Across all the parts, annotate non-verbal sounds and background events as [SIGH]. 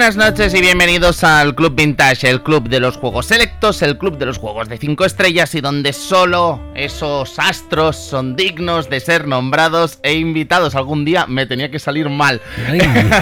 Buenas noches y bienvenidos al Club Vintage, el club de los juegos selectos, el club de los juegos de 5 estrellas y donde solo esos astros son dignos de ser nombrados e invitados. Algún día me tenía que salir mal.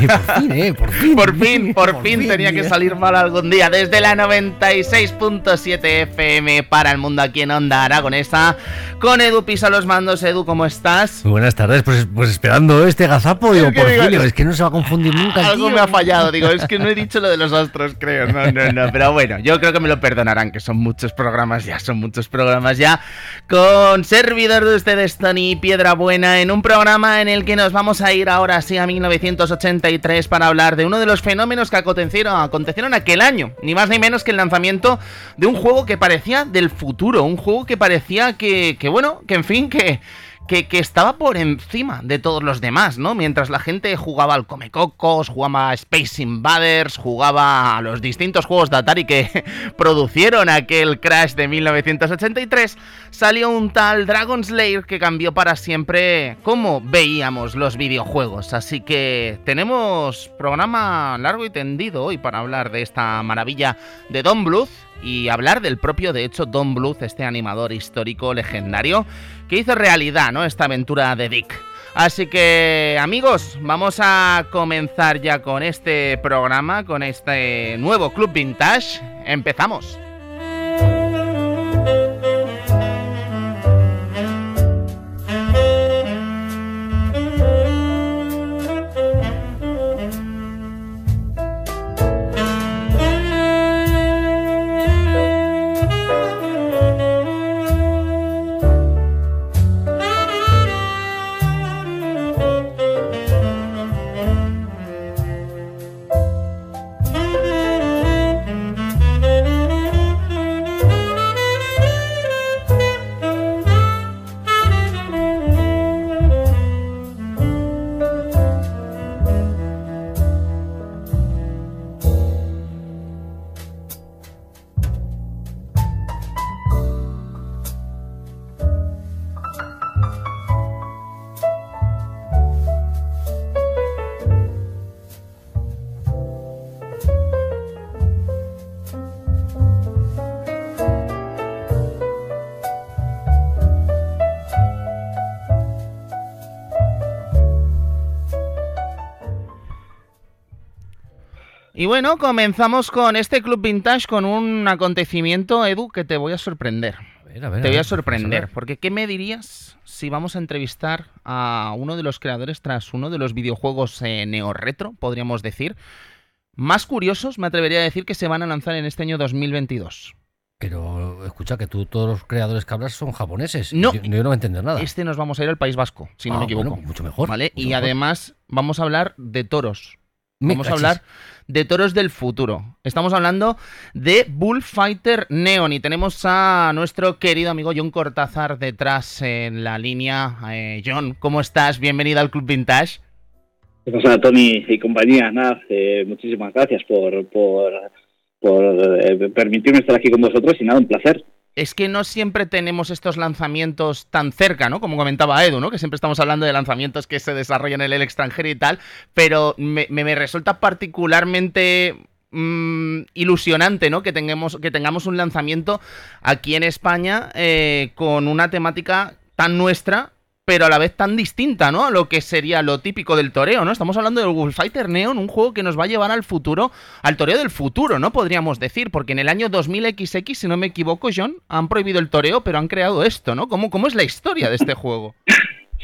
por fin, eh, por fin. Por fin, por, fin, tenía que salir mal algún día. Desde la 96.7 FM para el mundo aquí en Onda Aragonesa, con Edu Pisa los mandos. Edu, ¿cómo estás? Muy buenas tardes, pues, pues esperando este gazapo, digo, por fin, es que no se va a confundir nunca. Algo me ha fallado digo, es que no he dicho lo de los astros, creo. No, no, no. Pero bueno, yo creo que me lo perdonarán, que son muchos programas ya, son muchos programas ya. Con servidor de ustedes, Tony Piedra Buena, en un programa en el que nos vamos a ir ahora sí a 1983 para hablar de uno de los fenómenos que acontecieron, acontecieron aquel año. Ni más ni menos que el lanzamiento de un juego que parecía del futuro, un juego que parecía que, que bueno, que en fin, que que, estaba por encima de todos los demás, ¿no? Mientras la gente jugaba al Comecocos, jugaba a Space Invaders, jugaba a los distintos juegos de Atari que [LAUGHS] producieron aquel Crash de 1983, salió un tal Dragon Slayer que cambió para siempre cómo veíamos los videojuegos. Así que tenemos programa largo y tendido hoy para hablar de esta maravilla de Don Bluth y hablar del propio, de hecho, Don Bluth, este animador histórico legendario que hizo realidad, ¿no? Esta aventura de Dick. Así que amigos, vamos a comenzar ya con este programa, con este nuevo Club Vintage. Empezamos. Bueno, comenzamos con este Club Vintage con un acontecimiento, Edu, que te voy a sorprender. te voy a sorprender, porque ¿qué me dirías si vamos a entrevistar a uno de los creadores tras uno de los videojuegos eh, neo-retro, podríamos decir, más curiosos, me atrevería a decir, que se van a lanzar en este año 2022? Pero escucha que tú, todos los creadores que hablas son japoneses. No, yo, no voy a entender nada. Este nos vamos a ir al País Vasco, si no me ah, equivoco. mucho mejor. ¿Vale? y además vamos a hablar de toros. Vamos a hablar de toros del futuro. Estamos hablando de Bullfighter Neon y tenemos a nuestro querido amigo John Cortázar detrás en la línea. Eh, John, ¿cómo estás? Bienvenido al Club Vintage. ¿Qué pasa, Tony y compañía? Nada, eh, muchísimas gracias por, por, eh, permitirme estar aquí con vosotros y nada, un placer es que no siempre tenemos estos lanzamientos tan cerca, ¿no? Como comentaba Edu, ¿no? Que siempre estamos hablando de lanzamientos que se desarrollan en el extranjero y tal, pero me, resulta particularmente mm, ilusionante, ¿no? Que tengamos, que tengamos un lanzamiento aquí en España eh, con una temática tan nuestra pero a la vez tan distinta, ¿no? A lo que sería lo típico del toreo, ¿no? Estamos hablando del Bullfighter Neon, un juego que nos va a llevar al futuro, al toreo del futuro, ¿no? Podríamos decir, porque en el año 2000XX, si no me equivoco, John, han prohibido el toreo, pero han creado esto, ¿no? ¿Cómo, es la historia de este juego? [LAUGHS]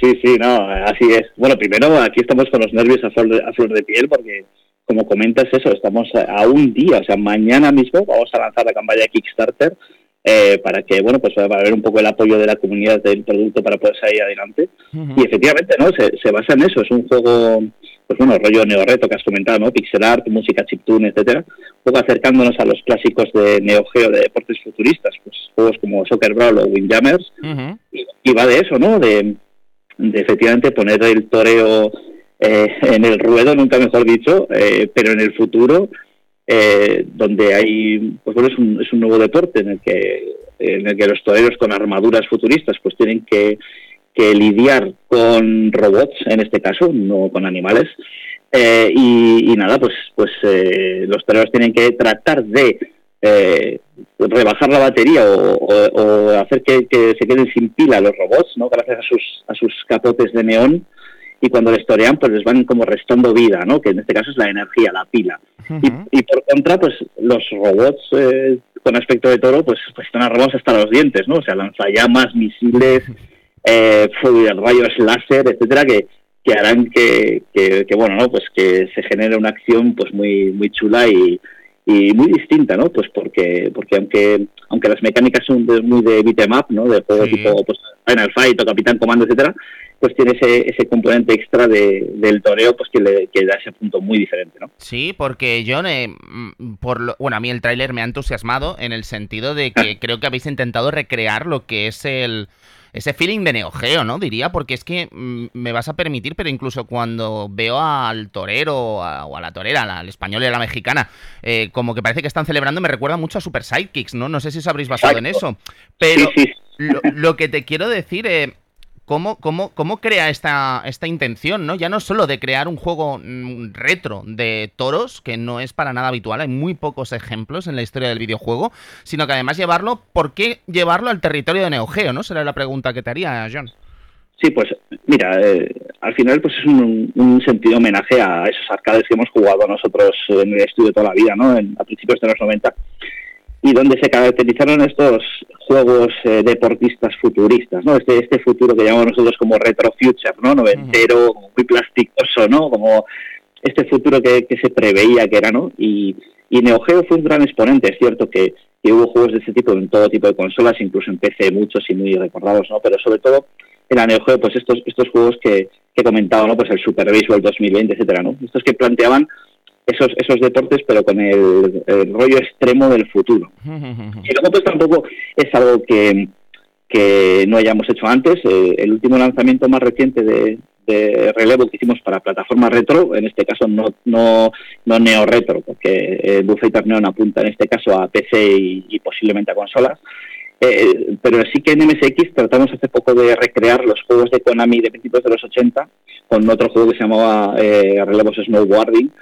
Sí, sí, no, así es. Bueno, primero aquí estamos con los nervios a flor de, a flor de piel porque, como comentas eso, estamos a un día, o sea, mañana mismo vamos a lanzar la campaña Kickstarter eh, para que, bueno, pues va a haber un poco el apoyo de la comunidad del producto para poder salir adelante. Y efectivamente, ¿no? Se, se, basa en eso, es un juego, pues bueno, rollo neo-reto que has comentado, ¿no? Pixel art, música chiptune, etcétera, un poco acercándonos a los clásicos de Neo Geo de deportes futuristas, pues juegos como Soccer Brawl o Windjammers, y, va de eso, ¿no? De, de efectivamente poner el toreo eh, en el ruedo, nunca mejor dicho, eh, pero en el futuro eh, donde hay, pues bueno, es un, es un nuevo deporte en el que en el que los toreros con armaduras futuristas pues tienen que, que lidiar con robots, en este caso, no con animales, Eh, y, nada, pues, pues eh, los toreros tienen que tratar de eh, rebajar la batería o, hacer que, se queden sin pila los robots, ¿no? Gracias a sus, a sus capotes de neón y cuando les torean pues les van como restando vida, ¿no? Que en este caso es la energía, la pila. y, por contra, pues los robots con aspecto de toro pues, pues están armados hasta los dientes, ¿no? O sea, lanzallamas, misiles, eh, rayos láser, etcétera, que que harán que, que, bueno no pues que se genere una acción pues muy muy chula y, y muy distinta no pues porque porque aunque aunque las mecánicas son muy de beat'em up no de juego tipo pues Final Fight o Capitán Comando etcétera pues tiene ese, ese componente extra de, del toreo pues que le que da ese punto muy diferente no sí porque John eh, mm, por lo, bueno a mí el tráiler me ha entusiasmado en el sentido de que creo que habéis intentado recrear lo que es el ese feeling de Neo Geo, ¿no? Diría, porque es que mm, me vas a permitir, pero incluso cuando veo al torero o a la torera, al español y a la mexicana, eh, como que parece que están celebrando, me recuerda mucho a Super Sidekicks, ¿no? No sé si os habréis basado en eso. Pero lo, que te quiero decir, eh, cómo, cómo, cómo crea esta, esta intención, ¿no? Ya no solo de crear un juego mm, retro de toros, que no es para nada habitual, hay muy pocos ejemplos en la historia del videojuego, sino que además llevarlo, ¿por qué llevarlo al territorio de Neo Geo, no? Será la pregunta que te haría, John. Sí, pues mira, eh, al final pues es un, sentido homenaje a esos arcades que hemos jugado nosotros en el estudio toda la vida, ¿no? a principios de los 90 y donde se caracterizaron estos juegos eh, deportistas futuristas, ¿no? Este, este futuro que llamamos nosotros como retro future, ¿no? Noventero, muy plasticoso, ¿no? Como este futuro que, se preveía que era, ¿no? Y, y Neo Geo fue un gran exponente, es cierto que, hubo juegos de este tipo en todo tipo de consolas, incluso en PC muchos y muy recordados, ¿no? Pero sobre todo en la Neo Geo, pues estos, estos juegos que, que comentaba, ¿no? Pues el Super Baseball 2020, etcétera, ¿no? Estos que planteaban esos, esos deportes, pero con el, rollo extremo del futuro. [LAUGHS] Y luego pues tampoco es algo que, que no hayamos hecho antes. Eh, el último lanzamiento más reciente de, de, relevo que hicimos para plataforma retro, en este caso no, no, no neo retro, porque eh, Buffet Neon apunta en este caso a PC y posiblemente a consolas, eh, pero sí que en MSX tratamos hace poco de recrear los juegos de Konami de principios de los 80 con otro juego que se llamaba eh, Relevos Snowboarding,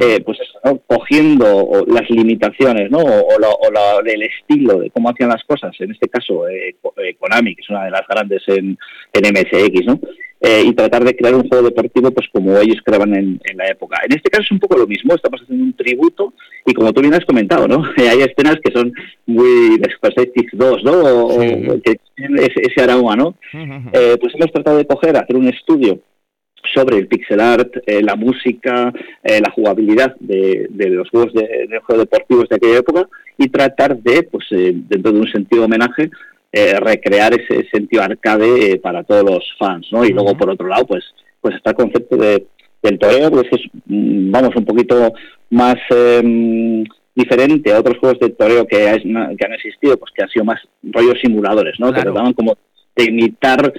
eh, pues eso, cogiendo las limitaciones ¿no? o, o el estilo de cómo hacían las cosas, en este caso eh, Konami, que es una de las grandes en, en MSX, ¿no? Eh, y tratar de crear un juego deportivo pues como ellos creaban en, la época. En este caso es un poco lo mismo, estamos haciendo un tributo y como tú bien has comentado, ¿no? [LAUGHS] Hay escenas que son muy de Super 2, ¿no? O, que tienen ese, aroma, ¿no? Eh, pues hemos tratado de coger, hacer un estudio sobre el pixel art, eh, la música, la jugabilidad de, los juegos de, de juegos deportivos de aquella época y tratar de, pues dentro de un sentido homenaje, eh, recrear ese sentido arcade eh, para todos los fans, ¿no? Y luego, por otro lado, pues, pues está el concepto de, del toreo, pues es, mm, vamos, un poquito más em, diferente a otros juegos de toreo que, que han existido, pues que han sido más rollos simuladores, ¿no? Que trataban como de imitar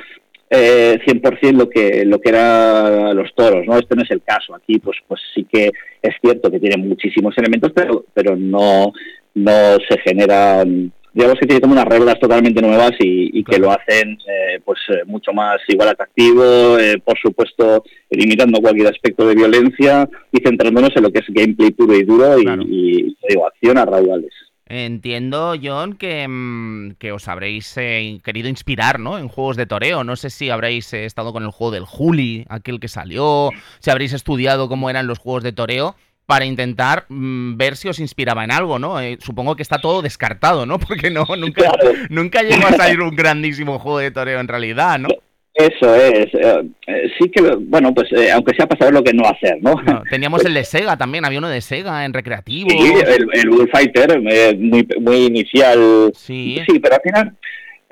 eh, 100% lo que lo que eran los toros, ¿no? Este no es el caso. Aquí, pues, pues sí que es cierto que tiene muchísimos elementos, pero, pero no, no se generan digamos que tiene como unas reglas totalmente nuevas y, que lo hacen eh, pues eh, mucho más igual atractivo, eh, por supuesto limitando cualquier aspecto de violencia y centrándonos en lo que es gameplay puro y duro y, digo, acción a raudales. Entiendo, John, que, mm, que os habréis querido inspirar ¿no? en juegos de toreo. No sé si habréis estado con el juego del Juli, aquel que salió, si habréis estudiado cómo eran los juegos de toreo para intentar mm, ver si os inspiraba en algo, ¿no? Eh, supongo que está todo descartado, ¿no? [LAUGHS] Porque no, nunca, nunca llegó a salir un grandísimo juego de toreo en realidad, ¿no? Eso es. Eh, eh, sí que, bueno, pues aunque sea para saber lo que no hacer, ¿no? teníamos [LAUGHS] el de Sega también, había uno de Sega en recreativo. Sí, el, el Bullfighter, muy, muy inicial. Sí. Sí, pero al final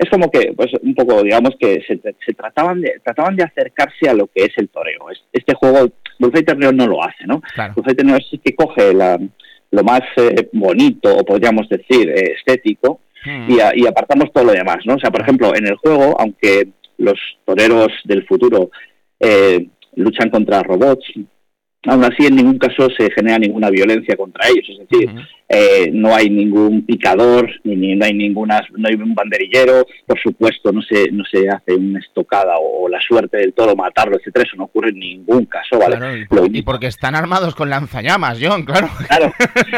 es como que, pues un poco, digamos que se, se trataban, de, trataban de acercarse a lo que es el toreo. Este juego Bullfighter Neo no lo hace, ¿no? Claro. Bullfighter Neo sí que coge lo más eh, bonito, o podríamos decir, eh, estético, hmm. y, apartamos todo lo demás, ¿no? O sea, por ejemplo, en el juego, aunque los toreros del futuro eh, luchan contra robots, Aún así, en ningún caso se genera ninguna violencia contra ellos, es decir, eh, no hay ningún picador, ni, no hay ninguna, no hay un banderillero, por supuesto, no se, no se hace una estocada o, la suerte del toro matarlo, etcétera, eso no ocurre en ningún caso, ¿vale? y, porque están armados con lanzallamas, John, claro. Claro,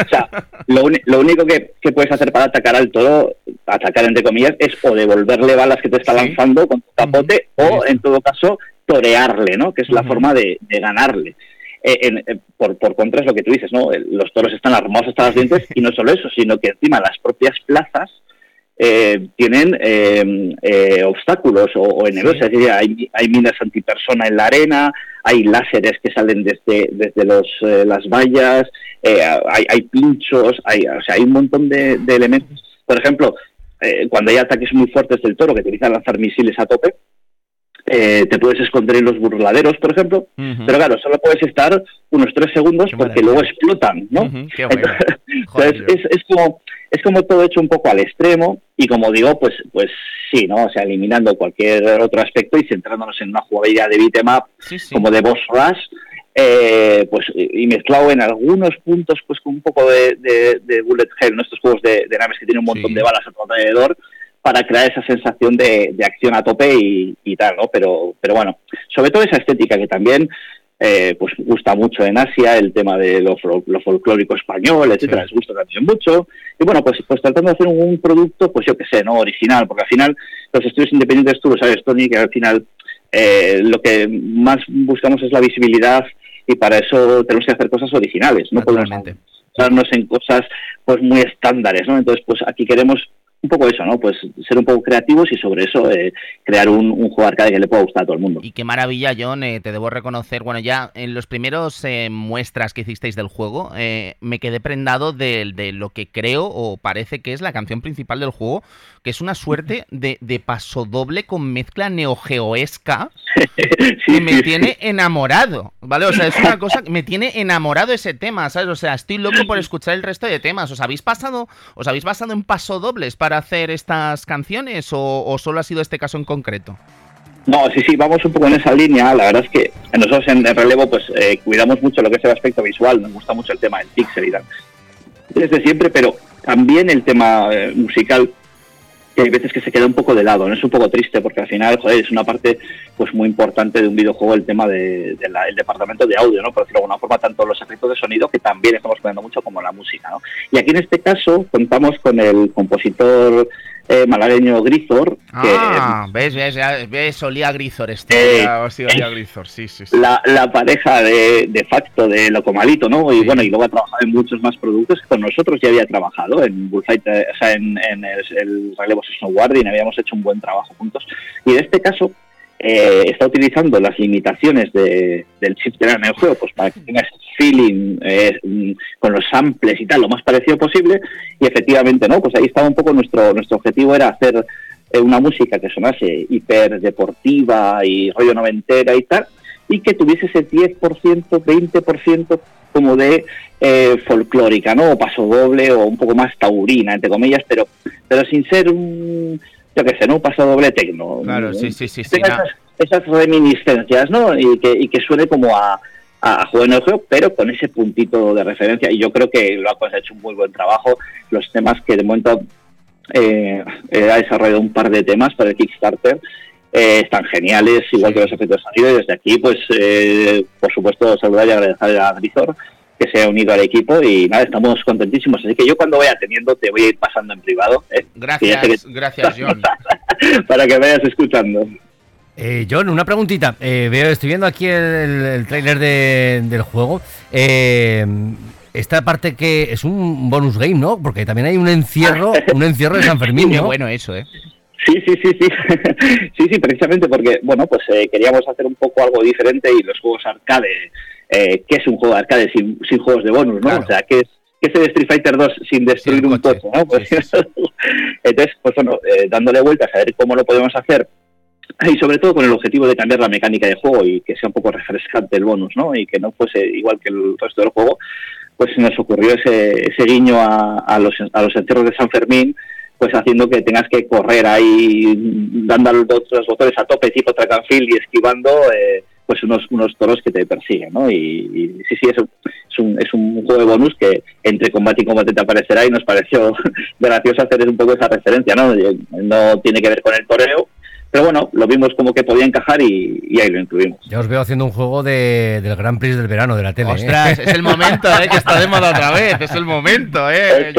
o sea, lo, único que, puedes hacer para atacar al toro, atacar entre comillas, es o devolverle balas que te está lanzando con tu capote, o en todo caso, torearle, ¿no? Que es la forma de ganarle. Eh, eh, por, por contra es lo que tú dices, ¿no? Los toros están armados hasta los dientes y no solo eso, sino que encima las propias plazas eh, tienen obstáculos o, enemigos, es decir, hay, hay, minas antipersona en la arena, hay láseres que salen desde, desde los, las vallas, hay, hay, pinchos, hay, o sea, hay un montón de, de elementos. Por ejemplo, cuando hay ataques muy fuertes del toro que utilizan lanzar misiles a tope, eh, te puedes esconder en los burladeros, por ejemplo, pero claro, solo puedes estar unos tres segundos porque luego explotan, ¿no? [LAUGHS] Entonces, es, es, como es como todo hecho un poco al extremo y como digo, pues pues sí, ¿no? O sea, eliminando cualquier otro aspecto y centrándonos en una jugabilidad de beatmap como de boss rush, eh, pues y mezclado en algunos puntos pues con un poco de, de, bullet hell, ¿no? estos juegos de, naves que tienen un montón de balas a tu alrededor, para crear esa sensación de, acción a tope y, tal, ¿no? Pero, pero bueno, sobre todo esa estética que también eh, pues gusta mucho en Asia, el tema de lo, folclórico español, etcétera, les gusta también mucho. Y bueno, pues, pues tratando de hacer un, producto, pues yo qué sé, ¿no? Original, porque al final los estudios independientes, tú lo sabes, Tony, que al final eh, lo que más buscamos es la visibilidad y para eso tenemos que hacer cosas originales, no podemos en cosas pues muy estándares, ¿no? Entonces, pues aquí queremos un poco eso, ¿no? Pues ser un poco creativos y sobre eso eh, crear un, un, juego arcade que le pueda gustar a todo el mundo. Y qué maravilla, John, eh, te debo reconocer, bueno, ya en los primeros eh, muestras que hicisteis del juego, me quedé prendado de, de, lo que creo o parece que es la canción principal del juego, que es una suerte [LAUGHS] de, de paso doble con mezcla neogeoesca [LAUGHS] que me tiene enamorado, ¿vale? O sea, es una cosa que me tiene enamorado ese tema, ¿sabes? O sea, estoy loco por escuchar el resto de temas. ¿Os habéis pasado, os habéis basado en paso dobles hacer estas canciones o, solo ha sido este caso en concreto? No, sí, sí, vamos un poco en esa línea. La verdad es que nosotros en el relevo pues eh, cuidamos mucho lo que es el aspecto visual, nos gusta mucho el tema del pixel y tal. Desde siempre, pero también el tema eh, musical que hay veces que se queda un poco de lado, ¿no? Es un poco triste porque al final, joder, es una parte pues muy importante de un videojuego el tema del de, departamento de audio, ¿no? Por decirlo de alguna forma, tanto los efectos de sonido, que también estamos cuidando mucho, como la música, ¿no? Y aquí en este caso contamos con el compositor eh, malagueño Grisor. Ah, ves, ves, ves, olía Grisor este. olía Grisor, sí, sí. sí. La, la, pareja de, de facto de Locomalito, ¿no? Y bueno, y luego ha trabajado en muchos más productos que con nosotros ya había trabajado en Bullfight, eh, o sea, en, en el, el Relevos Snowboarding, habíamos hecho un buen trabajo juntos. Y en este caso, eh, está utilizando las limitaciones de, del chip de en el juego pues para que tengas feeling eh, con los samples y tal lo más parecido posible. Y efectivamente no pues ahí estaba un poco nuestro nuestro objetivo era hacer eh, una música que sonase hiper deportiva y rollo noventera y tal y que tuviese ese 10% 20% como de folclórica no o paso doble o un poco más taurina entre comillas pero pero sin ser un yo qué sé, ¿no? Un paso doble tecno. Claro, sí, sí, sí. esas, reminiscencias, ¿no? Y que, y que suene como a, a juego en el juego, pero con ese puntito de referencia. Y yo creo que lo ha hecho un muy buen trabajo. Los temas que de momento eh, ha desarrollado un par de temas para el Kickstarter. Eh, están geniales, igual que los efectos de sonido. Y desde aquí, pues, eh, por supuesto, saludar y agradecer a Grisor que se ha unido al equipo y nada, estamos contentísimos. Así que yo cuando vaya teniendo te voy a ir pasando en privado. ¿eh? Gracias, gracias John. [LAUGHS] para que vayas escuchando. Eh, John, una preguntita. Eh, veo, estoy viendo aquí el, el tráiler del juego. Eh, esta parte que es un bonus game, ¿no? Porque también hay un encierro, [LAUGHS] un encierro de San Fermín, ¿no? bueno eso, ¿eh? Sí, sí, sí, sí. [LAUGHS] sí, sí, precisamente porque, bueno, pues queríamos hacer un poco algo diferente y los juegos arcade eh, qué es un juego de arcade sin, juegos de bonus, ¿no? O sea, ¿qué es, el Street Fighter 2 sin destruir un coche, ¿no? Pues, [LAUGHS] entonces, pues bueno, eh, dándole vueltas a ver cómo lo podemos hacer y sobre todo con el objetivo de cambiar la mecánica de juego y que sea un poco refrescante el bonus, ¿no? Y que no fuese igual que el resto del juego, pues nos ocurrió ese, ese guiño a, a, los, a los entierros de San Fermín, pues haciendo que tengas que correr ahí dando los, los botones a tope tipo track and field y esquivando eh, pues unos, unos toros que te persiguen, ¿no? Y, sí, sí, es un, es, un, es un juego de bonus que entre combate y combate te aparecerá y nos pareció [LAUGHS] gracioso hacer un poco esa referencia, ¿no? No tiene que ver con el toreo, pero bueno, lo vimos como que podía encajar y, ahí lo incluimos. Ya os veo haciendo un juego de, del Gran Prix del verano de la tele. ¿eh? Ostras, es el momento, ¿eh? que está de moda otra [LAUGHS] vez, es el momento. ¿eh?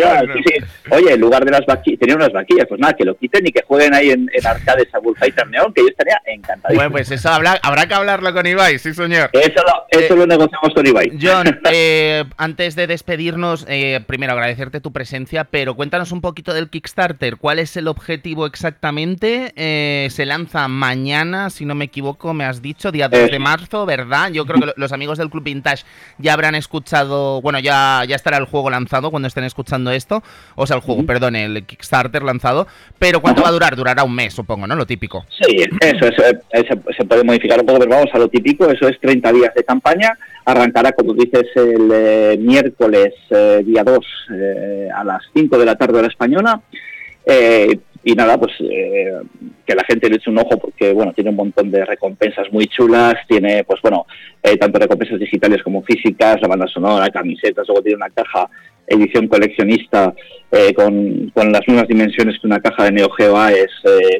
Oye, en lugar de las vaquillas, tenía unas vaquillas, pues nada, que lo quiten y que jueguen ahí en, en arcades a Bullfighter Neon, que yo estaría encantado. Bueno, pues eso habrá, habrá que hablarlo con Ibai, sí señor. Eso lo, eso lo negociamos con Ibai. John, [LAUGHS] eh, antes de despedirnos, eh, primero agradecerte tu presencia, pero cuéntanos un poquito del Kickstarter. ¿Cuál es el objetivo exactamente? Eh, se lanza mañana, si no me equivoco, me has dicho, día 2 de marzo, ¿verdad? Yo creo que los amigos del Club Vintage ya habrán escuchado, bueno, ya, ya estará el juego lanzado cuando estén escuchando esto, o sea, el juego, perdón, el Kickstarter lanzado, pero ¿cuánto va a durar? Durará un mes, supongo, ¿no? Lo típico. Sí, eso, se puede modificar un poco, pero vamos a lo típico, eso es 30 días de campaña, arrancará, como dices, el eh, miércoles eh, día 2 eh, a las 5 de la tarde hora española. y nada, pues que la gente le eche un ojo porque, bueno, tiene un montón de recompensas muy chulas, tiene, pues bueno, tanto recompensas digitales como físicas, la banda sonora, camisetas, luego tiene una caja edición coleccionista con, con, las mismas dimensiones que una caja de Neo Geo es,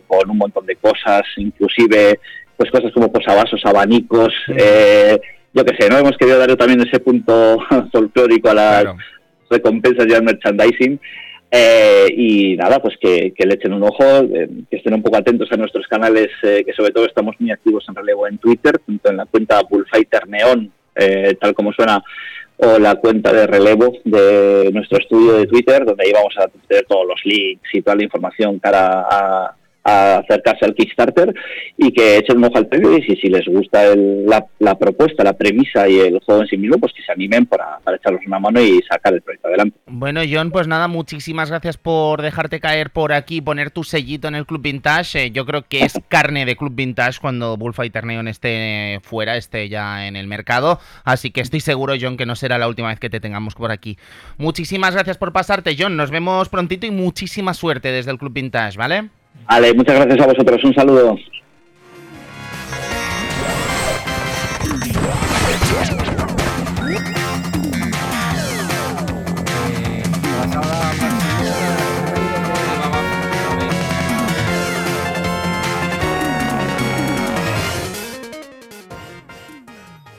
con un montón de cosas, inclusive pues cosas como posavasos, abanicos, eh, yo qué sé, ¿no? Hemos querido darle también ese punto [LAUGHS] folclórico a las recompensas y al merchandising. Eh, y nada, pues que, le echen un ojo, eh, que estén un poco atentos a nuestros canales, eh, que sobre todo estamos muy activos en relevo en Twitter, tanto en la cuenta Bullfighter Neon, tal como suena, o la cuenta de relevo de nuestro estudio de Twitter, donde ahí vamos a tener todos los links y toda la información cara a, a acercarse al Kickstarter y que echen un ojo al previo y si, les gusta la, propuesta, la premisa y el juego en sí mismo, pues que se animen para, para echarlos una mano y sacar el proyecto adelante. Bueno, John, pues nada, muchísimas gracias por dejarte caer por aquí, poner tu sellito en el Club Vintage. Eh, yo creo que es carne de Club Vintage cuando Bullfighter Neon esté fuera, esté ya en el mercado. Así que estoy seguro, John, que no será la última vez que te tengamos por aquí. Muchísimas gracias por pasarte, John. Nos vemos prontito y muchísima suerte desde el Club Vintage, ¿vale? Vale, muchas gracias a vosotros. Un saludo.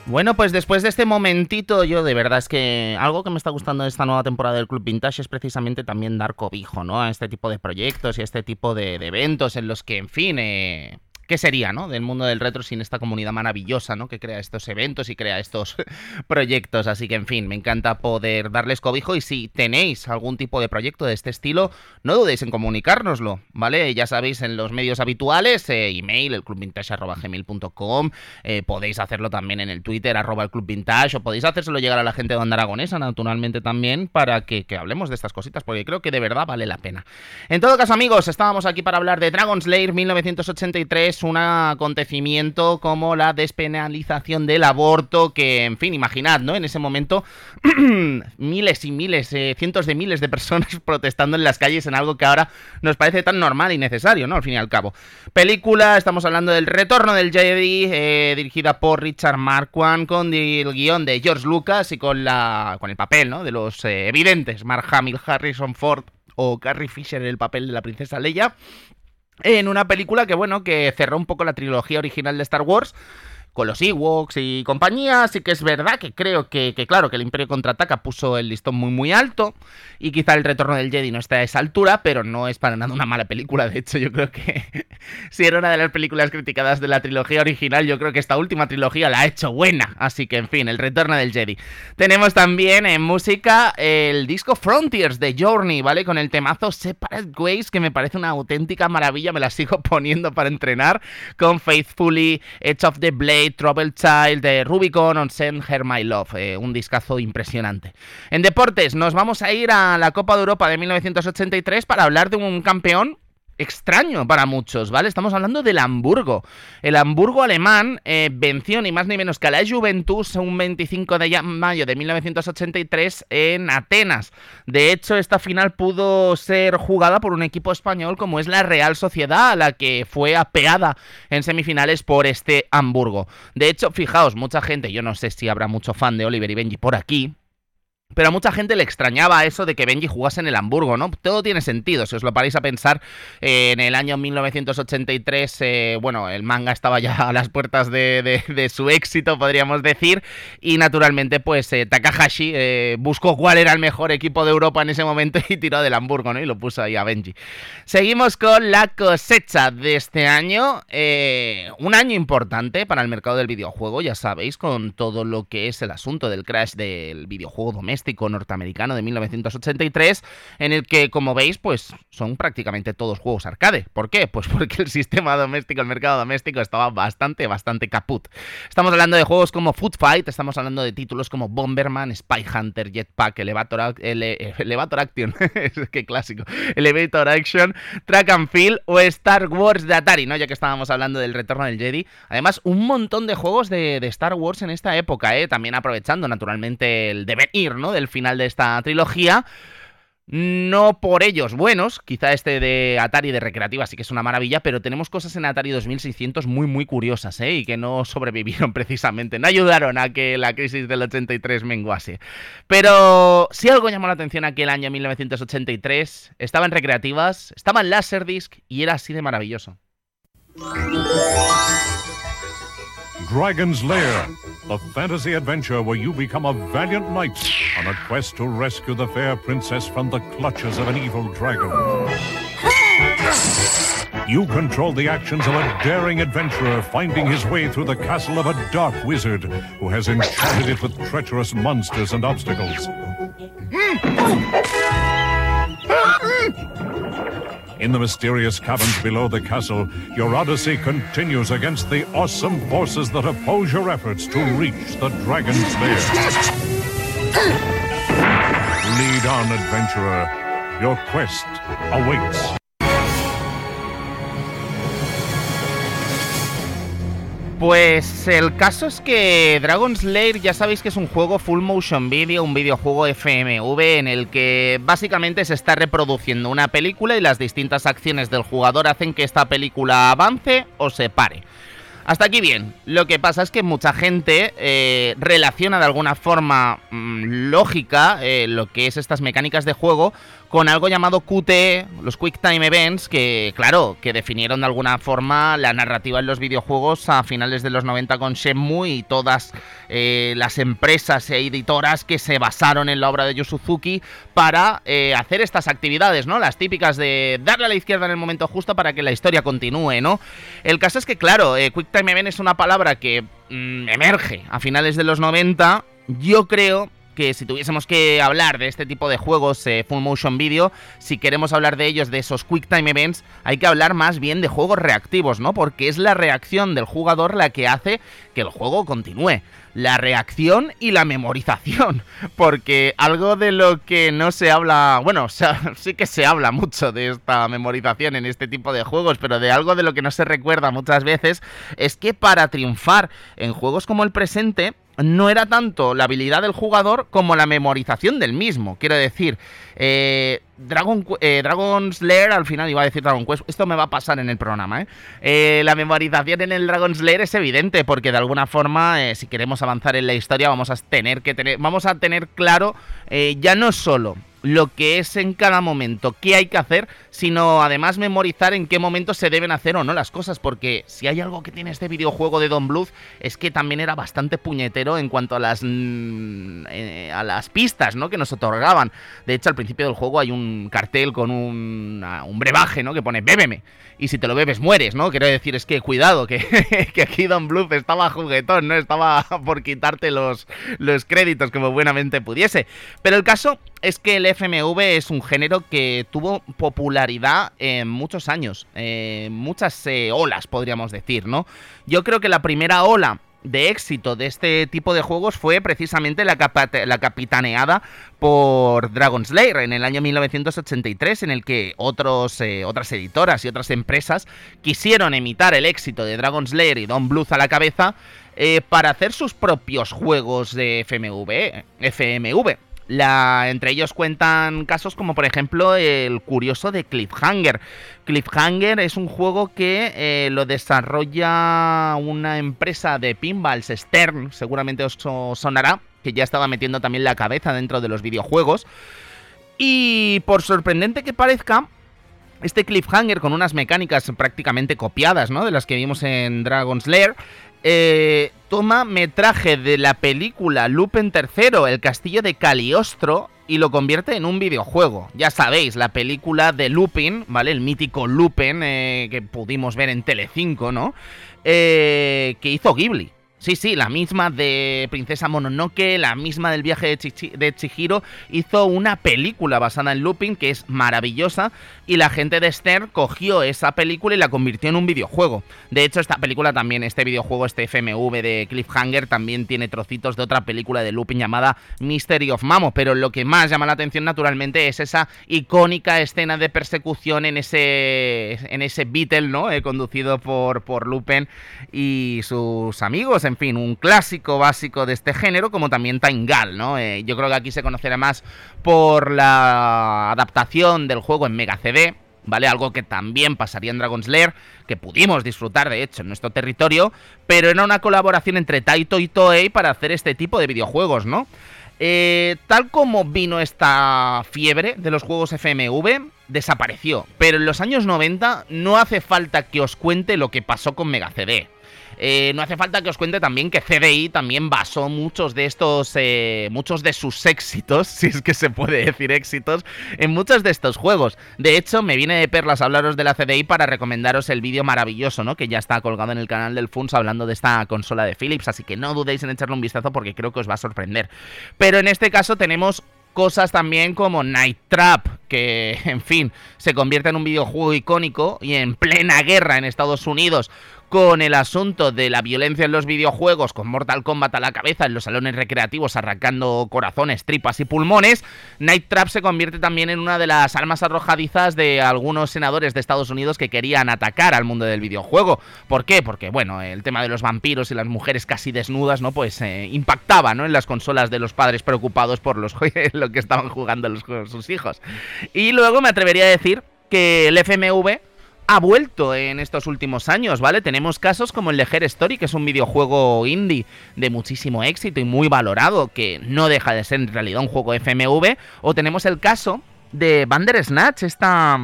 Bueno, pues después de este momentito, yo de verdad es que algo que me está gustando de esta nueva temporada del Club Vintage es precisamente también dar cobijo, ¿no? A este tipo de proyectos y a este tipo de, eventos en los que, en fin, eh, ¿Qué sería, ¿no? Del mundo del retro sin esta comunidad maravillosa, ¿no? Que crea estos eventos y crea estos [LAUGHS] proyectos. Así que, en fin, me encanta poder darles cobijo. Y si tenéis algún tipo de proyecto de este estilo, no dudéis en comunicárnoslo, ¿vale? Ya sabéis, en los medios habituales, eh, email, elclubvintage.gmail.com, eh, podéis hacerlo también en el Twitter, arroba el Club Vintage, o podéis hacérselo llegar a la gente de Onda Aragonesa, naturalmente también, para que, hablemos de estas cositas, porque creo que de verdad vale la pena. En todo caso, amigos, estábamos aquí para hablar de Dragon's Lair 1983 un acontecimiento como la despenalización del aborto, que, en fin, imaginad, ¿no? En ese momento, [CLEARS THROAT] miles y miles, eh, cientos de miles de personas [LAUGHS] protestando en las calles en algo que ahora nos parece tan normal y necesario, ¿no? Al fin y al cabo. Película, estamos hablando del Retorno del Jedi, eh, dirigida por Richard Marquand, con el guion de George Lucas y con, la, con el papel, ¿no? De los eh, evidentes, Mark Hamill, Harrison Ford o Carrie Fisher en el papel de la princesa Leia en una película que, bueno, que cerró un poco la trilogía original de Star Wars con los Ewoks y compañía, así que es verdad que creo que, claro, que el Imperio Contraataca puso el listón muy muy alto y quizá el Retorno del Jedi no está a esa altura, pero no es para nada una mala película, de hecho yo creo que [LAUGHS] si era una de las películas criticadas de la trilogía original, yo creo que esta última trilogía la ha hecho buena, así que en fin, el Retorno del Jedi. Tenemos también en música el disco Frontiers de Journey, ¿vale? Con el temazo Separate Ways, que me parece una auténtica maravilla, me la sigo [LAUGHS] poniendo para entrenar, con Faithfully, Edge of the Blade, Trouble Child, de Rubicon, On Send Her My Love, eh, un discazo impresionante. En deportes, nos vamos a ir a la Copa de Europa de 1983 para hablar de un campeón extraño para muchos, ¿vale? Estamos hablando del Hamburgo. El Hamburgo alemán eh, venció ni más ni menos que a la Juventus un 25 de mayo de 1983 en Atenas. De hecho, esta final pudo ser jugada por un equipo español como es la Real Sociedad, a la que fue apeada en semifinales por este Hamburgo. De hecho, fijaos, mucha gente, yo no sé si habrá mucho fan de Oliver y Benji por aquí, pero a mucha gente le extrañaba eso de que Benji jugase en el Hamburgo, ¿no? Todo tiene sentido, si os lo paráis a pensar, eh, en el año 1983, eh, bueno, el manga estaba ya a las puertas de, su éxito, podríamos decir, y naturalmente, pues eh, Takahashi buscó cuál era el mejor equipo de Europa en ese momento [LAUGHS] y tiró del Hamburgo, ¿no? Y lo puso ahí a Benji. Seguimos con la cosecha de este año, un año importante para el mercado del videojuego, ya sabéis, con todo lo que es el asunto del crash del videojuego doméstico norteamericano de 1983, en el que, como veis, pues son prácticamente todos juegos arcade. ¿Por qué? Pues porque el sistema doméstico, el mercado doméstico estaba bastante, bastante caput. Estamos hablando de juegos como Food Fight, estamos hablando de títulos como Bomberman, Spy Hunter, Jetpack, Elevator, [LAUGHS] Elevator Action, [LAUGHS] qué clásico, Elevator Action, Track and Field o Star Wars de Atari, ¿no? Ya que estábamos hablando del retorno del Jedi. Además, un montón de juegos de, de Star Wars en esta época, ¿eh? También aprovechando naturalmente el devenir, ¿no? Del final de esta trilogía. No por ellos buenos, quizá este de Atari de recreativa sí que es una maravilla, pero tenemos cosas en Atari 2600 muy muy curiosas, ¿eh? Y que no sobrevivieron [LAUGHS] precisamente, no ayudaron a que la crisis del 83 menguase. Pero si algo llamó la atención aquel año 1983, estaba en recreativas, estaba en Laserdisc y era así de maravilloso. Dragon's Lair, the fantasy adventure where you become a valiant knight on a quest to rescue the fair princess from the clutches of an evil dragon. You control the actions of a daring adventurer finding his way through the castle of a dark wizard who has enchanted it with treacherous monsters and obstacles. Hmm. In the mysterious caverns below the castle, your odyssey continues against the awesome forces that oppose your efforts to reach the dragon's lair. Lead on, adventurer. Your quest awaits. Pues el caso es que Dragon Slayer ya sabéis que es un juego full motion video, un videojuego FMV en el que básicamente se está reproduciendo una película y las distintas acciones del jugador hacen que esta película avance o se pare. Hasta aquí bien. Lo que pasa es que mucha gente eh, relaciona de alguna forma mm, lógica eh, lo que es estas mecánicas de juego con algo llamado QTE, los Quick Time Events, que claro, que definieron de alguna forma la narrativa en los videojuegos a finales de los 90 con Shenmue y todas eh, las empresas e editoras que se basaron en la obra de Yu Suzuki para eh, hacer estas actividades, ¿no? Las típicas de darle a la izquierda en el momento justo para que la historia continúe, ¿no? El caso es que, claro, eh, Quick Time Event es una palabra que mm, emerge a finales de los 90. Yo creo que si tuviésemos que hablar de este tipo de juegos eh, full motion video, si queremos hablar de ellos, de esos quick time events, hay que hablar más bien de juegos reactivos, ¿no? Porque es la reacción del jugador la que hace que el juego continúe. La reacción y la memorización. [LAUGHS] Porque algo de lo que no se habla, bueno, [LAUGHS] sí que se habla mucho de esta memorización en este tipo de juegos, pero de algo de lo que no se recuerda muchas veces es que para triunfar en juegos como el presente, no era tanto la habilidad del jugador como la memorización del mismo. Quiero decir, eh, Dragon, eh, Dragon's Lair, al final iba a decir Dragon Quest, esto me va a pasar en el programa, ¿eh? eh la memorización en el Dragon's Lair es evidente, porque de alguna forma, si queremos avanzar en la historia, vamos a tener que tener, vamos a tener claro ya no solo lo que es en cada momento, qué hay que hacer, sino además memorizar en qué momento se deben hacer o no las cosas, porque si hay algo que tiene este videojuego de Don Bluth es que también era bastante puñetero en cuanto a las mm, eh, a las pistas, ¿no? que nos otorgaban. De hecho, al principio del juego hay un cartel con un, un brebaje, ¿no? que pone bébeme y si te lo bebes mueres, ¿no? Quiero decir, es que cuidado, que, [LAUGHS] que aquí Don Bluth estaba juguetón, ¿no? Estaba por quitarte los, los créditos como buenamente pudiese. Pero el caso es que el FMV es un género que tuvo popularidad en muchos años, muchas eh, olas, podríamos decir, ¿no? Yo creo que la primera ola de éxito de este tipo de juegos fue precisamente la, capitaneada por Dragon Slayer en el año 1983, en el que otros, eh, otras editoras y otras empresas quisieron imitar el éxito de Dragon Slayer y Don Bluth a la cabeza eh, para hacer sus propios juegos de FMV. FMV. La, entre ellos cuentan casos como por ejemplo el curioso de Cliffhanger. Cliffhanger es un juego que eh, lo desarrolla una empresa de pinballs, Stern, seguramente os sonará, que ya estaba metiendo también la cabeza dentro de los videojuegos. Y por sorprendente que parezca, este cliffhanger con unas mecánicas prácticamente copiadas, ¿no? De las que vimos en Dragon's Lair, eh, toma metraje de la película Lupin III, El Castillo de Caliostro, y lo convierte en un videojuego. Ya sabéis, la película de Lupin, ¿vale? El mítico Lupin eh, que pudimos ver en Telecinco, ¿no? Eh, que hizo Ghibli. Sí, sí, la misma de Princesa Mononoke, la misma del viaje de, Chihiro, hizo una película basada en Looping que es maravillosa y la gente de Stern cogió esa película y la convirtió en un videojuego. De hecho, esta película también, este videojuego, este FMV de Cliffhanger, también tiene trocitos de otra película de Looping llamada Mystery of Mamo, pero lo que más llama la atención naturalmente es esa icónica escena de persecución en ese en ese Beetle, ¿no? Eh, conducido por, por Lupin y sus amigos, en fin, un clásico básico de este género, como también Taingal, ¿no? Eh, yo creo que aquí se conocerá más por la adaptación del juego en Mega CD, ¿vale? Algo que también pasaría en Dragon's Lair, que pudimos disfrutar de hecho en nuestro territorio, pero era una colaboración entre Taito y Toei para hacer este tipo de videojuegos, ¿no? Eh, tal como vino esta fiebre de los juegos FMV, desapareció. Pero en los años 90 no hace falta que os cuente lo que pasó con Mega CD. Eh, no hace falta que os cuente también que CDI también basó muchos de estos, eh, muchos de sus éxitos, [LAUGHS] si es que se puede decir éxitos, en muchos de estos juegos. De hecho, me viene de perlas hablaros de la CDI para recomendaros el vídeo maravilloso, ¿no? Que ya está colgado en el canal del FUNS hablando de esta consola de Philips, así que no dudéis en echarle un vistazo porque creo que os va a sorprender. Pero en este caso tenemos cosas también como Night Trap, que [LAUGHS] en fin, se convierte en un videojuego icónico y en plena guerra en Estados Unidos con el asunto de la violencia en los videojuegos, con Mortal Kombat a la cabeza en los salones recreativos arrancando corazones, tripas y pulmones, Night Trap se convierte también en una de las armas arrojadizas de algunos senadores de Estados Unidos que querían atacar al mundo del videojuego. ¿Por qué? Porque, bueno, el tema de los vampiros y las mujeres casi desnudas, ¿no? Pues eh, impactaba, ¿no? En las consolas de los padres preocupados por los, [LAUGHS] lo que estaban jugando los, sus hijos. Y luego me atrevería a decir que el FMV ha vuelto en estos últimos años, ¿vale? Tenemos casos como el de Story, que es un videojuego indie de muchísimo éxito y muy valorado, que no deja de ser en realidad un juego FMV, o tenemos el caso de Bandersnatch, esta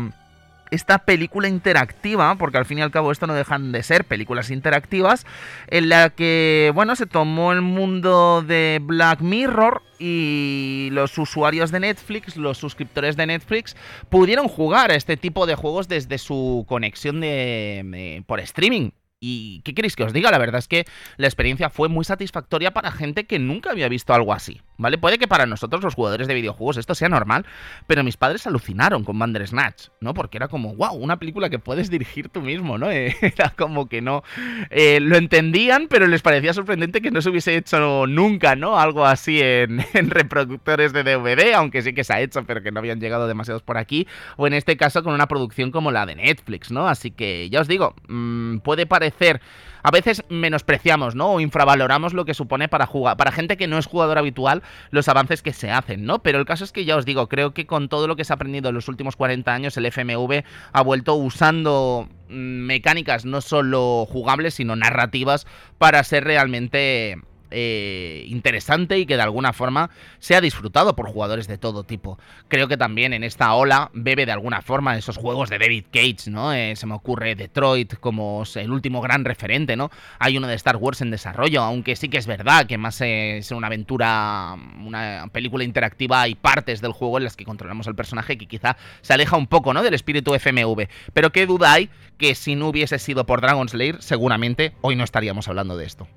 esta película interactiva, porque al fin y al cabo esto no dejan de ser películas interactivas, en la que, bueno, se tomó el mundo de Black Mirror y los usuarios de Netflix, los suscriptores de Netflix, pudieron jugar a este tipo de juegos desde su conexión de, por streaming. ¿Y qué queréis que os diga? La verdad es que la experiencia fue muy satisfactoria para gente que nunca había visto algo así, ¿vale? Puede que para nosotros los jugadores de videojuegos esto sea normal, pero mis padres alucinaron con Bandersnatch, ¿no? Porque era como, wow, una película que puedes dirigir tú mismo, ¿no? [LAUGHS] era como que no... Eh, lo entendían, pero les parecía sorprendente que no se hubiese hecho nunca, ¿no? Algo así en, [LAUGHS] reproductores de DVD, aunque sí que se ha hecho, pero que no habían llegado demasiados por aquí, o en este caso con una producción como la de Netflix, ¿no? Así que ya os digo, mmm, puede parecer a veces menospreciamos, ¿no? O infravaloramos lo que supone para jugar, para gente que no es jugador habitual, los avances que se hacen, ¿no? Pero el caso es que ya os digo, creo que con todo lo que se ha aprendido en los últimos 40 años, el FMV ha vuelto usando mm, mecánicas no solo jugables, sino narrativas para ser realmente eh, interesante y que de alguna forma sea disfrutado por jugadores de todo tipo. Creo que también en esta ola bebe de alguna forma esos juegos de David Cage, ¿no? Eh, se me ocurre Detroit como el último gran referente, ¿no? Hay uno de Star Wars en desarrollo, aunque sí que es verdad que más es una aventura, una película interactiva, hay partes del juego en las que controlamos al personaje que quizá se aleja un poco, ¿no? Del espíritu FMV. Pero qué duda hay que si no hubiese sido por Dragon's Lair, seguramente hoy no estaríamos hablando de esto.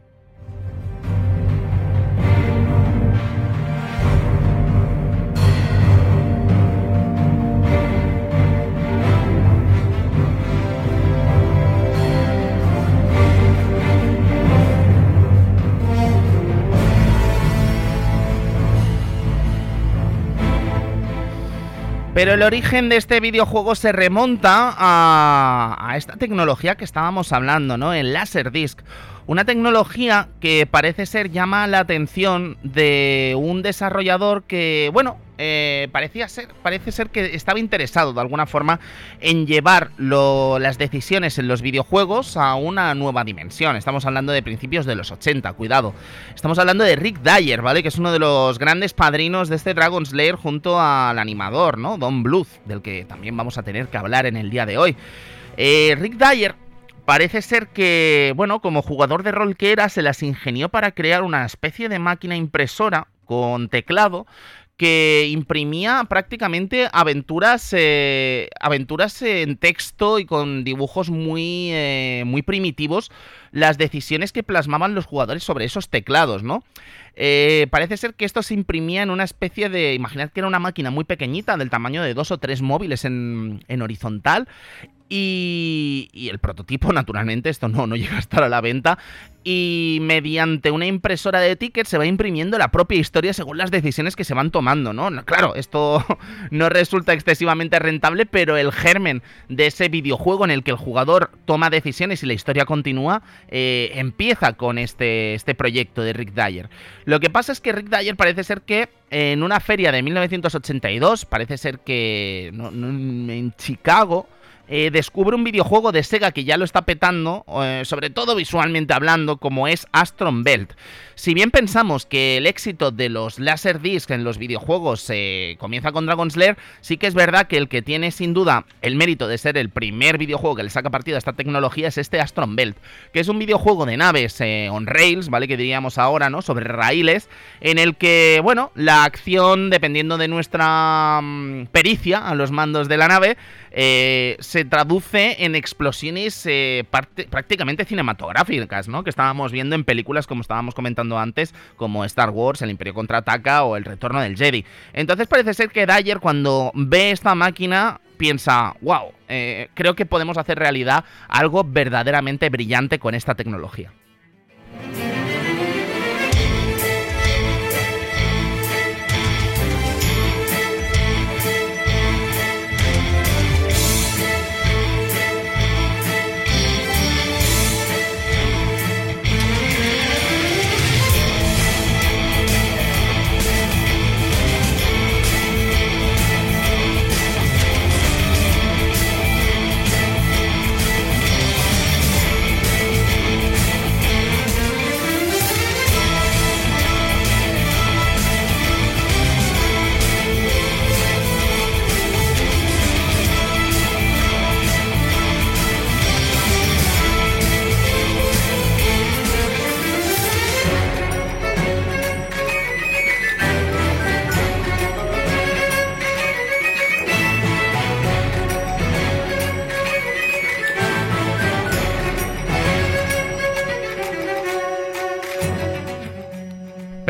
Pero el origen de este videojuego se remonta a, a esta tecnología que estábamos hablando, ¿no? El Laserdisc. Una tecnología que parece ser llama la atención de un desarrollador que, bueno, eh, parecía ser, parece ser que estaba interesado de alguna forma en llevar las decisiones en los videojuegos a una nueva dimensión. Estamos hablando de principios de los 80, cuidado. Estamos hablando de Rick Dyer, ¿vale? Que es uno de los grandes padrinos de este Dragon Slayer junto al animador, ¿no? Don Bluth, del que también vamos a tener que hablar en el día de hoy. Eh, Rick Dyer parece ser que, bueno, como jugador de rol que era, se las ingenió para crear una especie de máquina impresora con teclado que imprimía prácticamente aventuras, eh, aventuras en texto y con dibujos muy, eh, muy primitivos, las decisiones que plasmaban los jugadores sobre esos teclados, ¿no? Eh, parece ser que esto se imprimía en una especie de. Imaginad que era una máquina muy pequeñita, del tamaño de dos o tres móviles en, en horizontal, y, el prototipo, [LAUGHS] naturalmente, esto no, no llega a estar a la venta. Y mediante una impresora de tickets se va imprimiendo la propia historia según las decisiones que se van tomando, ¿no? Claro, esto [LAUGHS] no resulta excesivamente rentable, pero el germen de ese videojuego en el que el jugador toma decisiones y la historia continúa, eh, empieza con este, este proyecto de Rick Dyer. Lo que pasa es que Rick Dyer parece ser que en una feria de 1982, parece ser que en Chicago, eh, descubre un videojuego de Sega que ya lo está petando, eh, sobre todo visualmente hablando, como es Astron Belt. Si bien pensamos que el éxito de los Laserdisc en los videojuegos eh, comienza con Dragon Slayer, sí que es verdad que el que tiene sin duda el mérito de ser el primer videojuego que le saca partido a esta tecnología es este Astron Belt, que es un videojuego de naves on rails, ¿vale? Que diríamos ahora, ¿no? Sobre raíles, en el que, bueno, la acción, dependiendo de nuestra mm, pericia a los mandos de la nave, eh, se traduce en explosiones eh, prácticamente cinematográficas, ¿no? Que estábamos viendo en películas, como estábamos comentando antes, como Star Wars, El Imperio Contraataca o El Retorno del Jedi. Entonces parece ser que Dyer cuando ve esta máquina piensa, wow, eh, creo que podemos hacer realidad algo verdaderamente brillante con esta tecnología.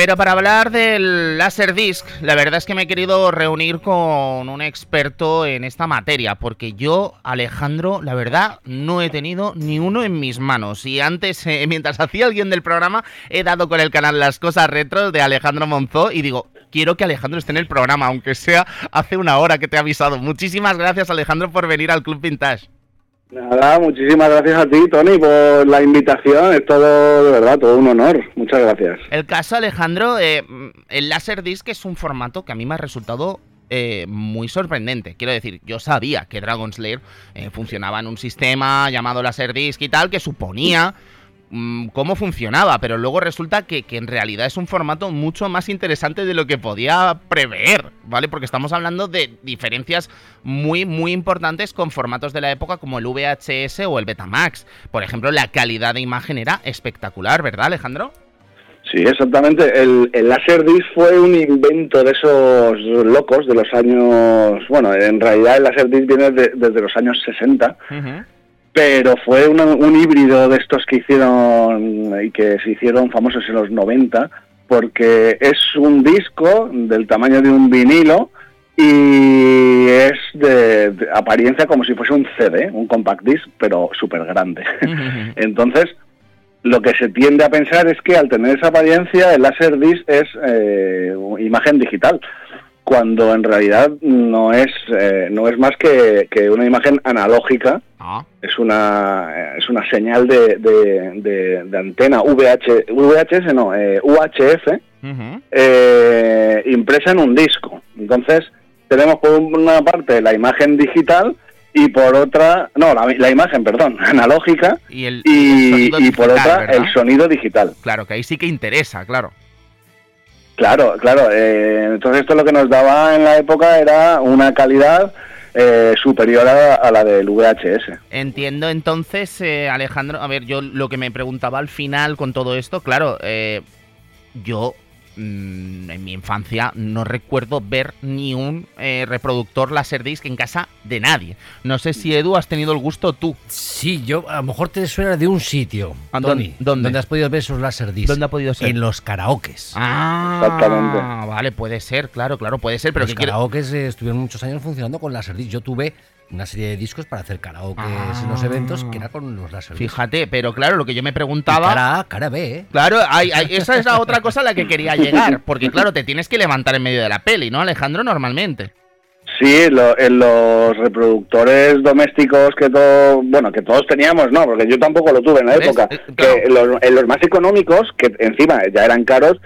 Pero para hablar del Laserdisc, la verdad es que me he querido reunir con un experto en esta materia, porque yo, Alejandro, la verdad, no he tenido ni uno en mis manos. Y antes, eh, [LAUGHS] mientras hacía el guion del programa, he dado con el canal Las Cosas Retro de Alejandro Monzó y digo, quiero que Alejandro esté en el programa, aunque sea hace una hora que te he avisado. Muchísimas gracias, Alejandro, por venir al Club Vintage. Nada, muchísimas gracias a ti, Tony, por la invitación. Es todo, de verdad, todo un honor. Muchas gracias. El caso, Alejandro, eh, el Laserdisc es un formato que a mí me ha resultado eh, muy sorprendente. Quiero decir, yo sabía que Dragon Slayer eh, funcionaba en un sistema llamado Laserdisc y tal, que suponía Mm, cómo funcionaba, pero luego resulta que, en realidad es un formato mucho más interesante de lo que podía prever, ¿vale? Porque estamos hablando de diferencias muy, muy importantes con formatos de la época como el VHS o el Betamax. Por ejemplo, la calidad de imagen era espectacular, ¿verdad, Alejandro? Sí, exactamente. El, el Laserdisc fue un invento de esos locos de los años... Bueno, en realidad el Laserdisc viene desde los años 60 pero fue un híbrido de estos que hicieron y que se hicieron famosos en los 90, porque es un disco del tamaño de un vinilo y es de, apariencia como si fuese un CD, un compact disc, pero súper grande. [LAUGHS] Entonces, lo que se tiende a pensar es que al tener esa apariencia, el disc es eh, imagen digital cuando en realidad no es eh, no es más que, que una imagen analógica Ah, es una eh, es una señal de, de, de- de antena VH, VHS no eh, UHF ujú. eh, impresa en un disco entonces tenemos por una parte la imagen digital y por otra no la, la imagen perdón [LAUGHS] analógica Y, el, y, el y por otra ¿verdad? el sonido digital Claro, que ahí sí que interesa, claro. Claro, claro. eh, entonces esto lo que nos daba en la época era una calidad eh, superior a, la del VHS. Entiendo entonces, eh, Alejandro, a ver, yo lo que me preguntaba al final con todo esto, claro, eh, yo mm, en mi infancia no recuerdo ver ni un eh, reproductor Laserdisc en casa de nadie. No sé si Edu has tenido el gusto tú. Sí, yo a lo mejor te suena de un sitio, ¿A Tony, dónde? Has podido ver esos laserdiscs. ¿Dónde ha podido ser? En los karaokes. Ah, Exactamente. vale, puede ser, claro, claro, puede ser, pero los karaokes eh, estuvieron muchos años funcionando con laserdiscs. Yo tuve una serie de discos para hacer karaokes Ah. en los eventos que era con los laserdiscs. Fíjate, pero claro, lo que yo me Y preguntaba... cara A, cara B, ¿eh? Claro, hay- hay- esa es la otra cosa a la que quería llegar, porque claro, te tienes que levantar en medio de la peli, ¿no, Alejandro? Normalmente. Sí, lo- en los reproductores domésticos que todo, bueno, que todos teníamos, no, porque yo tampoco lo tuve en la ¿Ves? época. Eh, claro. Que en los, en los más económicos, que encima ya eran caros,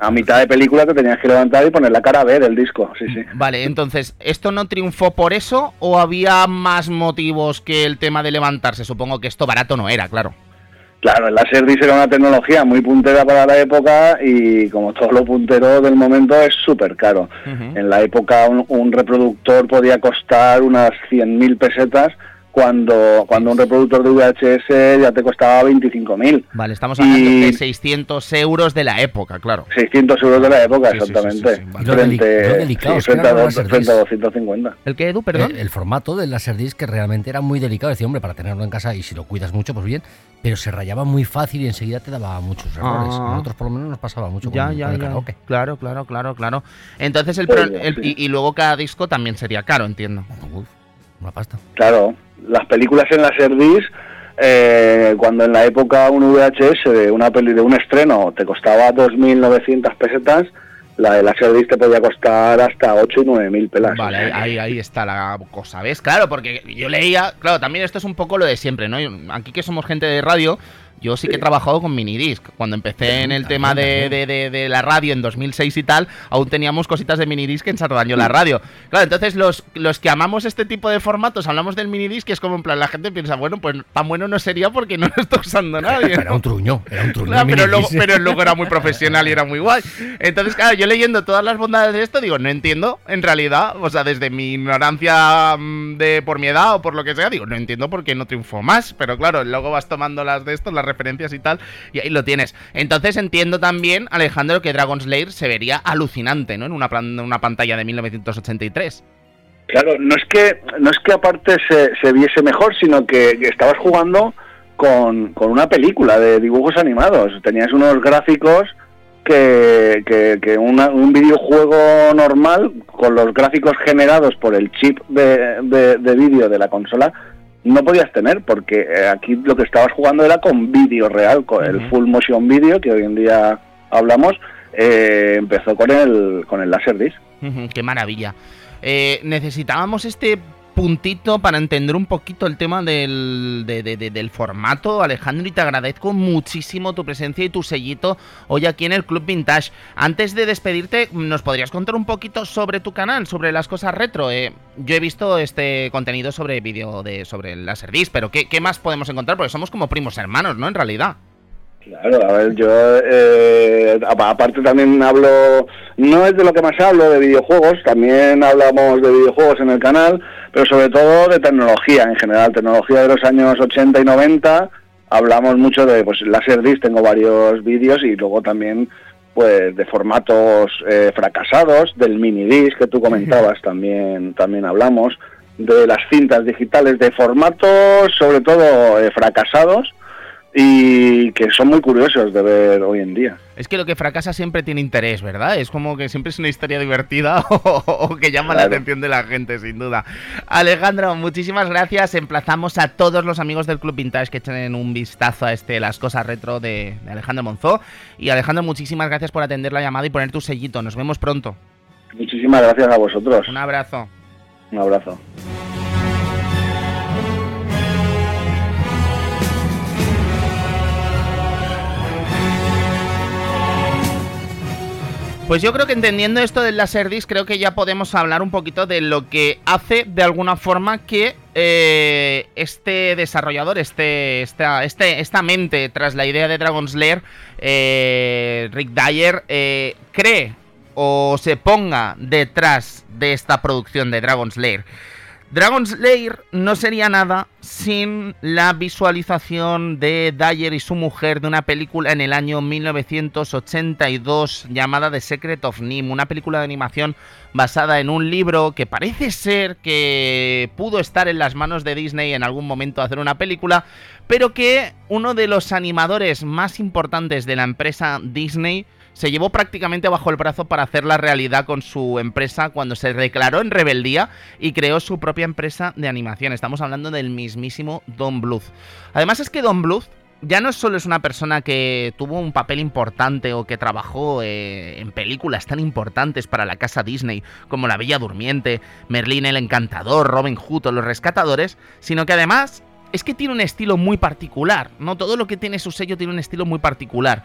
a mitad de película te tenías que levantar y poner la cara B del disco. Sí, sí. Vale, entonces, ¿esto no triunfó por eso o había más motivos que el tema de levantarse? Supongo que esto barato no era, claro. Claro, el Laserdisc era una tecnología muy puntera para la época y como todo lo puntero del momento es súper caro. En la época un, un reproductor podía costar unas 100.000 pesetas cuando, cuando un reproductor de VHS ya te costaba 25.000. Vale, estamos hablando Y- de 600 euros de la época, claro. 600 euros de la época, Sí, sí, sí, exactamente. sí, sí, vale. Lo lo frente, a, a Laserdisc. 250. ¿El que, Edu, perdón? El, el formato del laserdisc que realmente era muy delicado. Decía, hombre, para tenerlo en casa y si lo cuidas mucho, pues bien. Pero se rayaba muy fácil y enseguida te daba muchos errores. Ah. A nosotros por lo menos nos pasaba mucho Ya, con, ya, con el ya. karaoke. Claro, claro, claro, claro. Entonces, el, Sí, pro- el- y, y luego cada disco también sería caro, entiendo. Uf, una pasta. Claro, las películas en Laserdisc, eh, cuando en la época un VHS de una peli de un estreno te costaba 2.900 pesetas, la de Laserdisc te podía costar hasta 8 y 9.000 pelas. Vale, ahí, ahí está la cosa, ¿ves? Claro, porque yo leía, claro, también esto es un poco lo de siempre, ¿no? Aquí que somos gente de radio, yo sí que he trabajado con minidisc. Cuando empecé en el tema de, de- de- de la radio en 2006 y tal, aún teníamos cositas de minidisc en Sardaño la radio. Claro, entonces los, los que amamos este tipo de formatos, hablamos del minidisc, que es como en plan, la gente piensa, bueno, pues tan bueno no sería porque no lo está usando nadie. Era un truño, era un truño. Claro, pero, luego, pero luego era muy profesional y era muy guay. Entonces, claro, yo leyendo todas las bondades de esto, digo, no entiendo, en realidad, o sea, desde mi ignorancia mm, de por mi edad o por lo que sea, digo, no entiendo por qué no triunfó más. Pero claro, luego vas tomando las de estos, las referencias y tal, y ahí lo tienes. Entonces entiendo también, Alejandro, que Dragon Slayer se vería alucinante, ¿no? En una, plan- una pantalla de 1983. Claro, no es que no es que aparte se, se viese mejor, sino que, estabas jugando con, con una película de dibujos animados. Tenías unos gráficos que, que, que una- un videojuego normal, con los gráficos generados por el chip de, de, de vídeo de la consola, no podías tener, porque eh, aquí lo que estabas jugando era con vídeo real, con el full motion video, que hoy en día hablamos, eh, empezó con el, con el Laserdisc. Ujú, Qué maravilla. Eh, necesitábamos este puntito para entender un poquito el tema del, de- de- de- del formato, Alejandro, y te agradezco muchísimo tu presencia y tu sellito hoy aquí en el Club Vintage. Antes de despedirte, ¿nos podrías contar un poquito sobre tu canal, sobre las cosas retro? Eh, yo he visto este contenido sobre vídeo de sobre el Laserdisc, pero ¿qué, ¿qué más podemos encontrar? Porque somos como primos hermanos, ¿no? En realidad. Claro, a ver, yo eh, apa- aparte también hablo, no es de lo que más hablo, de videojuegos, también hablamos de videojuegos en el canal, pero sobre todo de tecnología en general, tecnología de los años 80 y 90, hablamos mucho de pues Laserdisc, tengo varios vídeos y luego también pues de formatos eh, fracasados, del minidisc que tú comentabas también, también hablamos, de las cintas digitales, de formatos sobre todo eh, fracasados, y que son muy curiosos de ver hoy en día. Es que lo que fracasa siempre tiene interés, ¿verdad? Es como que siempre es una historia divertida [LAUGHS] o, o que llama la atención de la gente, sin duda. Alejandro, muchísimas gracias. Emplazamos a todos los amigos del Club Vintage que echen un vistazo a este Las Cosas Retro de, de Alejandro Monzó. Y Alejandro, muchísimas gracias por atender la llamada y poner tu sellito. Nos vemos pronto. Muchísimas gracias a vosotros. Un abrazo. Un abrazo. Pues yo creo que entendiendo esto del Laserdisc, creo que ya podemos hablar un poquito de lo que hace de alguna forma que eh, este desarrollador, este, esta, este, esta mente tras la idea de Dragon's Lair, eh, Rick Dyer, eh, cree o se ponga detrás de esta producción de Dragon's Lair. Dragon's Lair no sería nada sin la visualización de Dyer y su mujer de una película en el año 1982 llamada The Secret of Nim, una película de animación basada en un libro que parece ser que pudo estar en las manos de Disney en algún momento hacer una película, pero que uno de los animadores más importantes de la empresa Disney se llevó prácticamente bajo el brazo para hacer la realidad con su empresa cuando se declaró en rebeldía y creó su propia empresa de animación. Estamos hablando del mismísimo Don Bluth. Además es que Don Bluth ya no solo es una persona que tuvo un papel importante o que trabajó eh, en películas tan importantes para la casa Disney como La Bella Durmiente, Merlín el Encantador, Robin Hood o Los Rescatadores, sino que además es que tiene un estilo muy particular, ¿no? Todo lo que tiene su sello tiene un estilo muy particular.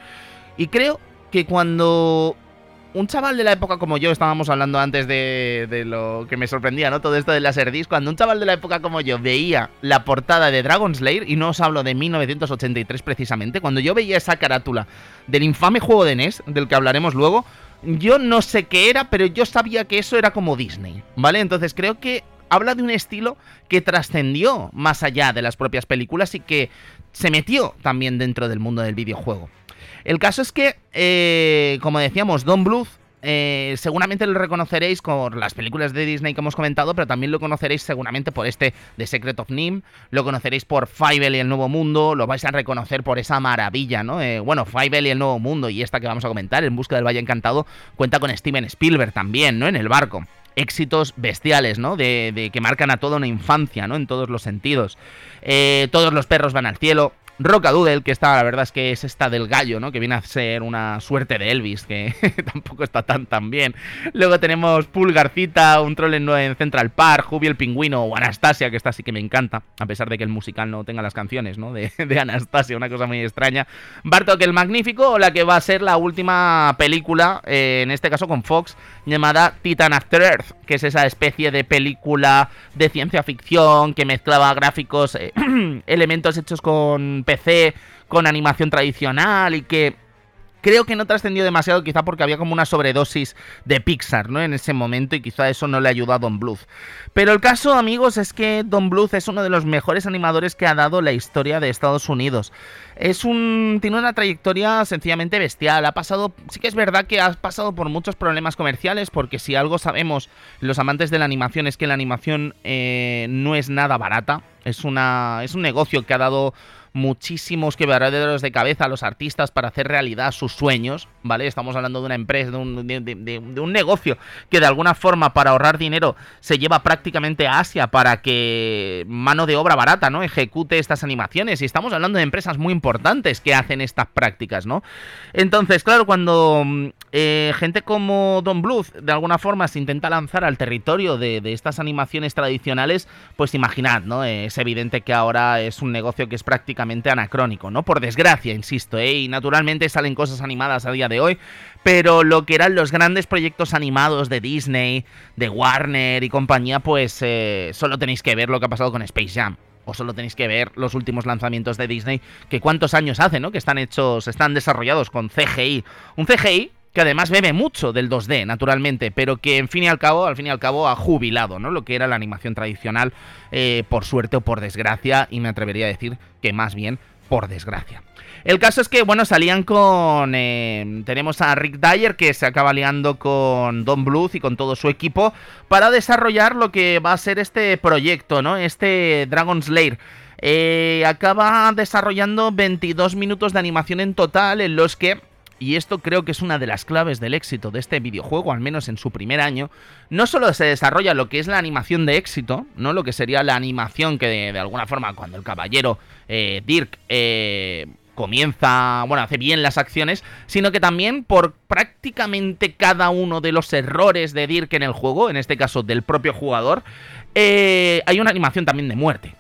Y creo que cuando un chaval de la época como yo, estábamos hablando antes de, lo que me sorprendía, ¿no? Todo esto de Laserdisc, cuando un chaval de la época como yo veía la portada de Dragon's Lair, y no os hablo de 1983 precisamente, cuando yo veía esa carátula del infame juego de NES, del que hablaremos luego, yo no sé qué era, pero yo sabía que eso era como Disney, ¿vale? Entonces creo que habla de un estilo que trascendió más allá de las propias películas y que se metió también dentro del mundo del videojuego. El caso es que, eh, como decíamos, Don Bluth eh, seguramente lo reconoceréis por las películas de Disney que hemos comentado, pero también lo conoceréis seguramente por este The Secret of Nim, lo conoceréis por Fievel y el Nuevo Mundo, lo vais a reconocer por esa maravilla, ¿no? Eh, bueno, Fievel y el Nuevo Mundo y esta que vamos a comentar, En Busca del Valle Encantado, cuenta con Steven Spielberg también, ¿no? En el barco. Éxitos bestiales, ¿no? De, que marcan a toda una infancia, ¿no? En todos los sentidos. todos los perros van al cielo. Rocadoodle, que está, la verdad es que es esta del gallo, ¿no? Que viene a ser una suerte de Elvis, que [LAUGHS] tampoco está tan tan bien. Luego tenemos Pulgarcita, un troll en, Central Park, Jubi el pingüino o Anastasia, que esta sí que me encanta, a pesar de que el musical no tenga las canciones, ¿no? [LAUGHS] De, Anastasia, una cosa muy extraña. Bartok el Magnífico, o la que va a ser la última película, eh, en este caso con Fox, llamada Titan After Earth, que es esa especie de película de ciencia ficción que mezclaba gráficos, eh, [CLEARS THROAT] elementos hechos con PC, con animación tradicional y que creo que no trascendió demasiado, quizá porque había como una sobredosis de Pixar, ¿no? En ese momento y quizá eso no le ayudó a Don Bluth. Pero el caso, amigos, es que Don Bluth es uno de los mejores animadores que ha dado la historia de Estados Unidos. Es un tiene una trayectoria sencillamente bestial. Ha pasado, sí que es verdad que ha pasado por muchos problemas comerciales, porque si algo sabemos los amantes de la animación es que la animación eh, no es nada barata. Es una es un negocio que ha dado muchísimos quebraderos de cabeza a los artistas para hacer realidad sus sueños, ¿vale? Estamos hablando de una empresa, de un, de, un, negocio que de alguna forma para ahorrar dinero se lleva prácticamente a Asia para que mano de obra barata, ¿no? Ejecute estas animaciones y estamos hablando de empresas muy importantes que hacen estas prácticas, ¿no? Entonces, claro, cuando mm, eh, gente como Don Bluth de alguna forma se intenta lanzar al territorio de, estas animaciones tradicionales, pues imaginad, ¿no? es evidente que ahora es un negocio que es prácticamente anacrónico, ¿no? Por desgracia, insisto, ¿eh? y naturalmente salen cosas animadas a día de hoy, pero lo que eran los grandes proyectos animados de Disney, de Warner y compañía, pues eh, solo tenéis que ver lo que ha pasado con Space Jam. O solo tenéis que ver los últimos lanzamientos de Disney, que cuántos años hace, ¿no? Que están hechos, están desarrollados con CGI. Un CGI que además bebe mucho del 2D, naturalmente, pero que en fin y al cabo, al fin y al cabo, ha jubilado, ¿no? Lo que era la animación tradicional, eh, por suerte o por desgracia, y me atrevería a decir que más bien por desgracia. El caso es que, bueno, salían con... Eh, tenemos a Rick Dyer que se acaba liando con Don Bluth y con todo su equipo para desarrollar lo que va a ser este proyecto, ¿no? Este Dragon's Lair. Eh, acaba desarrollando 22 minutos de animación en total en los que y esto creo que es una de las claves del éxito de este videojuego, al menos en su primer año, no solo se desarrolla lo que es la animación de éxito, ¿no? Lo que sería la animación que de, alguna forma cuando el caballero eh, Dirk eh, comienza, bueno, hace bien las acciones, sino que también por prácticamente cada uno de los errores de Dirk en el juego, en este caso del propio jugador, eh, hay una animación también de muerte.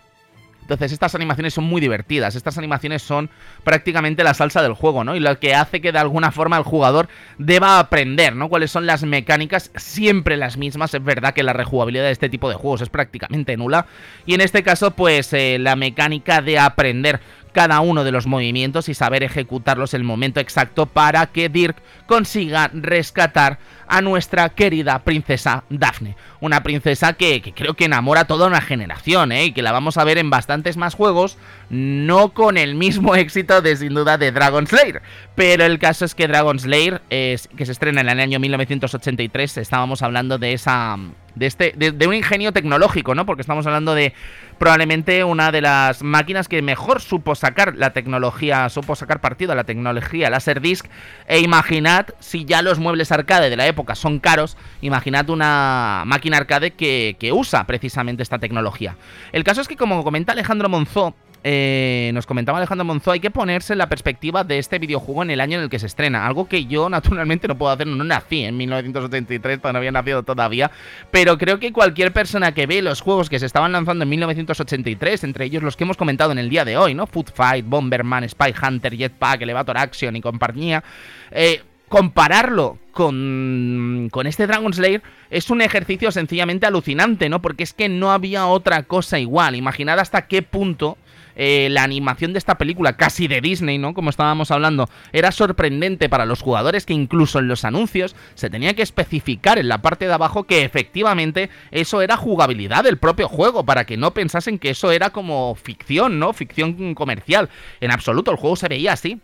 Entonces estas animaciones son muy divertidas, estas animaciones son prácticamente la salsa del juego, ¿no? Y lo que hace que de alguna forma el jugador deba aprender, ¿no? Cuáles son las mecánicas, siempre las mismas, es verdad que la rejugabilidad de este tipo de juegos es prácticamente nula, y en este caso pues eh, la mecánica de aprender cada uno de los movimientos y saber ejecutarlos en el momento exacto para que Dirk consiga rescatar a nuestra querida princesa Daphne. Una princesa que, creo que enamora a toda una generación, ¿eh? y que la vamos a ver en bastantes más juegos, no con el mismo [LAUGHS] éxito de sin duda de Dragon Slayer. Pero el caso es que Dragon Slayer, es, que se estrena en el año 1983, estábamos hablando de esa de, este, de, un ingenio tecnológico, ¿no? Porque estamos hablando de probablemente una de las máquinas que mejor supo sacar la tecnología, supo sacar partido a la tecnología Laserdisc. E imaginad, si ya los muebles arcade de la época son caros, imaginad una máquina arcade que, que usa precisamente esta tecnología. El caso es que, como comenta Alejandro Monzó, eh, nos comentaba Alejandro Monzó, hay que ponerse en la perspectiva de este videojuego en el año en el que se estrena. Algo que yo [LAUGHS] naturalmente no puedo hacer, no nací en 1983, no había nacido todavía. Pero creo que cualquier persona que ve los juegos que se estaban lanzando en 1983, entre ellos los que hemos comentado en el día de hoy, ¿no? Food Fight, Bomberman, Spy Hunter, Jetpack, Elevator Action y compañía. Eh, compararlo con, con, este Dragon Slayer es un ejercicio sencillamente alucinante, ¿no? Porque es que no había otra cosa igual. Imaginad hasta qué punto eh, la animación de esta película, casi de Disney, ¿no? Como estábamos hablando, era sorprendente para los jugadores que incluso en los anuncios se tenía que especificar en la parte de abajo que efectivamente eso era jugabilidad del propio juego, para que no pensasen que eso era como ficción, ¿no? Ficción comercial. En absoluto, el juego se veía así.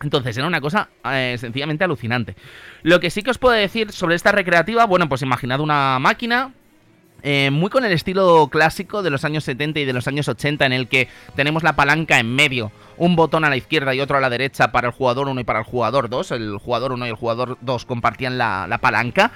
Entonces era una cosa eh, sencillamente alucinante. Lo que sí que os puedo decir sobre esta recreativa, bueno, pues imaginad una máquina eh, muy con el estilo clásico de los años 70 y de los años 80 en el que tenemos la palanca en medio, un botón a la izquierda y otro a la derecha para el jugador 1 y para el jugador 2, el jugador 1 y el jugador 2 compartían la, la palanca.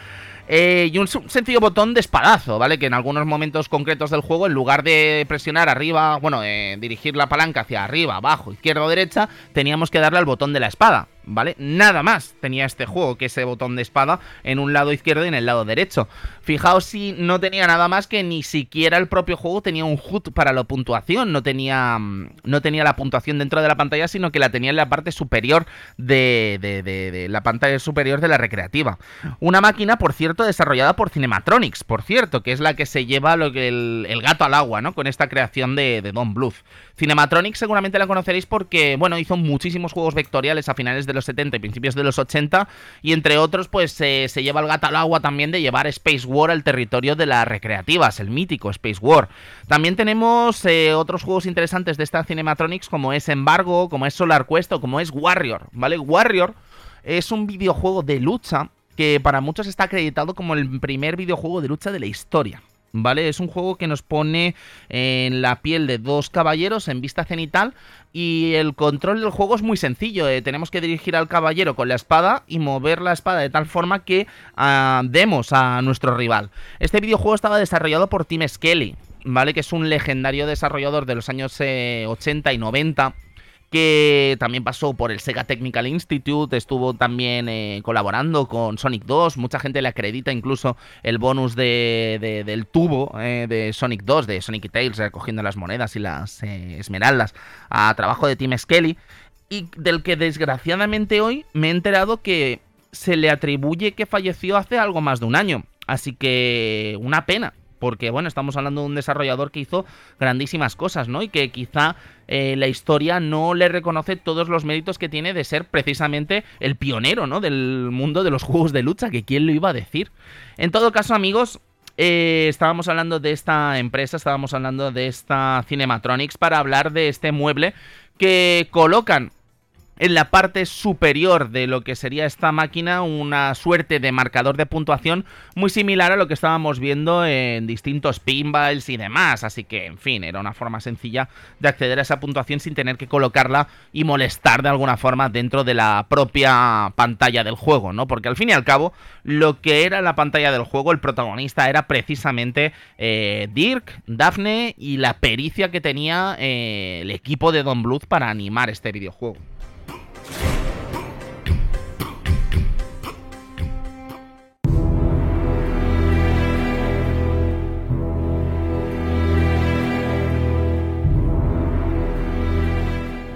Eh, y un sencillo botón de espadazo, ¿vale? Que en algunos momentos concretos del juego, en lugar de presionar arriba, bueno, eh, dirigir la palanca hacia arriba, abajo, izquierda o derecha, teníamos que darle al botón de la espada. ¿Vale? Nada más tenía este juego que ese botón de espada en un lado izquierdo y en el lado derecho. Fijaos si no tenía nada más que ni siquiera el propio juego tenía un HUD para la puntuación, no tenía, mm, no tenía la puntuación dentro de la pantalla, sino que la tenía en la parte superior de, de, la pantalla superior de la recreativa. Una máquina, por cierto, desarrollada por Cinematronics, por cierto, que es la que se lleva lo que el, el gato al agua, ¿no? Con esta creación de, de Don Bluth. Cinematronics seguramente la conoceréis porque, bueno, hizo muchísimos juegos vectoriales a finales de los 70 y principios de los 80 y entre otros, pues se lleva el gato al agua también de llevar Space War al territorio de las recreativas, el mítico Space War. También tenemos eh, otros juegos interesantes de esta Cinematronics como es Embargo, como es Solar Quest o como es Warrior, ¿vale? Warrior es un videojuego de lucha que para muchos está acreditado como el primer videojuego de lucha de la historia. ¿Vale? Es un juego que nos pone en la piel de dos caballeros en vista cenital y el control del juego es muy sencillo. Eh, tenemos que dirigir al caballero con la espada y mover la espada de tal forma que ah, demos a nuestro rival. Este videojuego estaba desarrollado por Tim Skelly, ¿vale? Que es un legendario desarrollador de los años 80 eh, y 90 que también pasó por el Sega Technical Institute, estuvo también eh, colaborando con Sonic 2, mucha gente le acredita incluso el bonus de, del tubo eh, de Sonic 2, de Sonic y Tails, recogiendo las monedas y las eh, esmeraldas a trabajo de Tim Skelly, y del que desgraciadamente hoy me he enterado que se le atribuye que falleció hace algo más de un año. Así que una pena, porque bueno, estamos hablando de un desarrollador que hizo grandísimas cosas, ¿no? Y que quizá eh, la historia no le reconoce todos los méritos que tiene de ser precisamente el pionero, ¿no? Del mundo de los juegos de lucha, que quién lo iba a decir. En todo caso, amigos, eh, estábamos hablando de esta empresa, estábamos hablando de esta Cinematronics para hablar de este mueble que colocan en la parte superior de lo que sería esta máquina una suerte de marcador de puntuación muy similar a lo que estábamos viendo en distintos pinballs y demás. Así que, en fin, era una forma sencilla de acceder a esa puntuación sin tener que colocarla y molestar de alguna forma dentro de la propia pantalla del juego, ¿no? Porque al fin y al cabo, lo que era la pantalla del juego, el protagonista era precisamente eh, Dirk, Daphne y la pericia que tenía eh, el equipo de Don Bluth para animar este videojuego.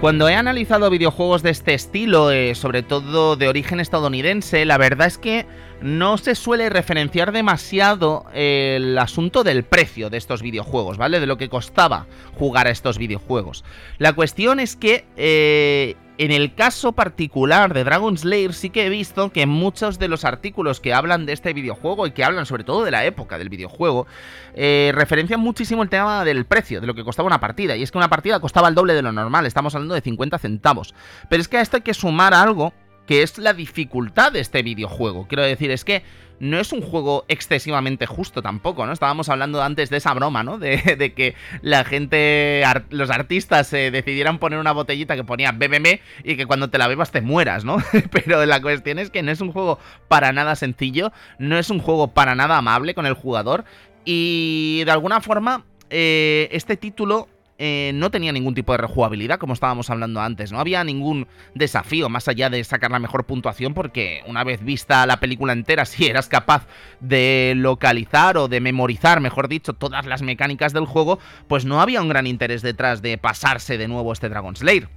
Cuando he analizado videojuegos de este estilo, eh, sobre todo de origen estadounidense, la verdad es que no se suele referenciar demasiado el asunto del precio de estos videojuegos, ¿vale? De lo que costaba jugar a estos videojuegos. La cuestión es que eh, en el caso particular de Dragon Slayer sí que he visto que muchos de los artículos que hablan de este videojuego y que hablan sobre todo de la época del videojuego, eh, referencian muchísimo el tema del precio, de lo que costaba una partida. Y es que una partida costaba el doble de lo normal, estamos hablando de 50 centavos. Pero es que a esto hay que sumar algo que es la dificultad de este videojuego. Quiero decir, es que no es un juego excesivamente justo tampoco, ¿no? Estábamos hablando antes de esa broma, ¿no? [LAUGHS] De, que la gente, los artistas eh, decidieran poner una botellita que ponía BBM y que cuando te la bebas te mueras, ¿no? [LAUGHS] Pero la cuestión es que no es un juego para nada sencillo, no es un juego para nada amable con el jugador y de alguna forma eh, este título eh, no tenía ningún tipo de rejugabilidad, como estábamos hablando antes. No había ningún desafío más allá de sacar la mejor puntuación, porque una vez vista la película entera, [LAUGHS] si eras capaz de localizar o de memorizar, mejor dicho, todas las mecánicas del juego, pues no había un gran interés detrás de pasarse de nuevo este Dragon Slayer.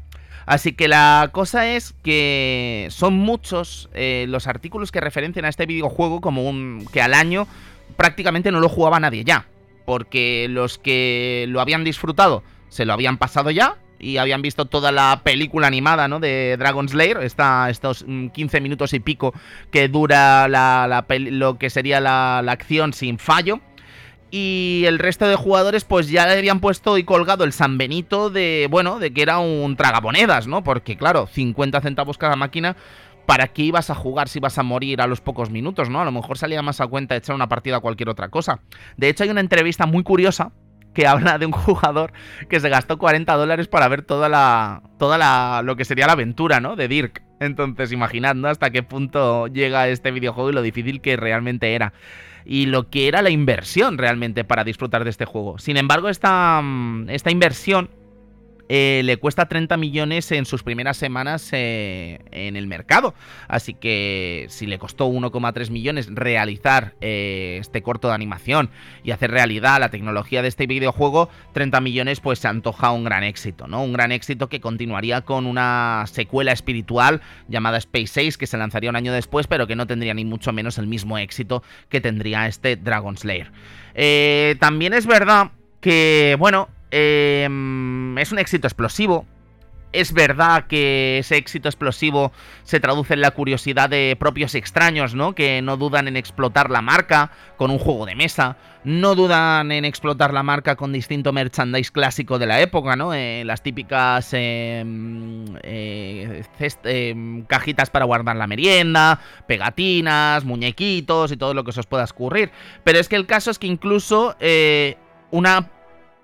Así que la cosa es que son muchos eh, los artículos que referencian a este videojuego como un que al año prácticamente no lo jugaba nadie ya. Porque los que lo habían disfrutado se lo habían pasado ya y habían visto toda la película animada ¿no? de Dragon Slayer, estos 15 mm, minutos y pico que dura la, lo que sería la, acción sin fallo. Y el resto de jugadores pues ya le habían puesto y colgado el San Benito de, bueno, de que era un tragamonedas, ¿no? Porque claro, 50 centavos cada máquina, ¿para qué ibas a jugar si vas a morir a los pocos minutos, ¿no? A lo mejor salía más a cuenta echar una partida a cualquier otra cosa. De hecho hay una entrevista muy curiosa que [LAUGHS] habla de un jugador que se gastó 40 dólares para ver toda la. toda la. lo que sería la aventura, ¿no? De Dirk. Entonces, imaginad, ¿no? Hasta qué punto llega este videojuego y lo difícil que realmente era. Y lo que era la inversión realmente para disfrutar de este juego. Sin embargo, esta, esta inversión eh, le cuesta 30 millones en sus primeras semanas eh, en el mercado. Así que si le costó 1,3 millones realizar eh, este corto de animación y hacer realidad la tecnología de este videojuego, 30 millones pues se antoja un gran éxito, ¿no? Un gran éxito que continuaría con una secuela espiritual llamada Space 6 que se lanzaría un año después, pero que no tendría ni mucho menos el mismo éxito que tendría este Dragon Slayer. también es verdad que, bueno, Em, es un éxito explosivo. Es verdad que ese éxito explosivo se traduce en la curiosidad de propios extraños, ¿no? Que no dudan en explotar la marca con un juego de mesa, no dudan en explotar la marca con distinto merchandise clásico de la época, ¿no? Eh, las típicas em, eh, em, cajitas para guardar la merienda, pegatinas, muñequitos y todo lo que se os pueda escurrir. Pero es que el caso es que incluso eh, una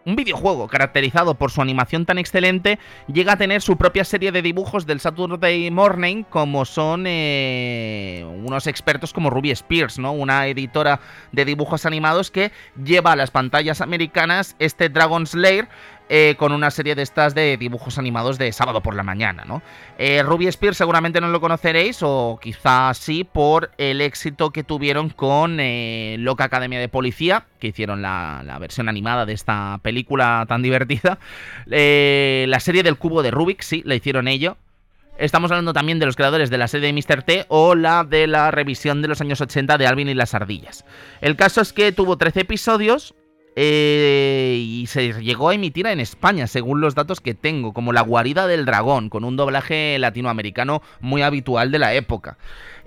un videojuego caracterizado por su animación tan excelente llega a tener su propia serie de dibujos del Saturday Morning, como son eh, unos expertos como Ruby Spears, ¿no? Una editora de dibujos animados que lleva a las pantallas americanas este Dragon Slayer eh, con una serie de estas de dibujos animados de sábado por la mañana, ¿no? Eh, Ruby Spears seguramente no lo conoceréis, o quizás sí, por el éxito que tuvieron con eh, Loca Academia de Policía, que hicieron la, versión animada de esta película tan divertida. la serie del cubo de Rubik, sí, la hicieron ellos. Estamos hablando también de los creadores de la serie de Mr. T o la de la revisión de los años 80 de Alvin y las ardillas. El caso es que tuvo 13 episodios eh, y se llegó a emitir en España, según los datos que tengo, como La guarida del dragón, con un doblaje latinoamericano muy habitual de la época.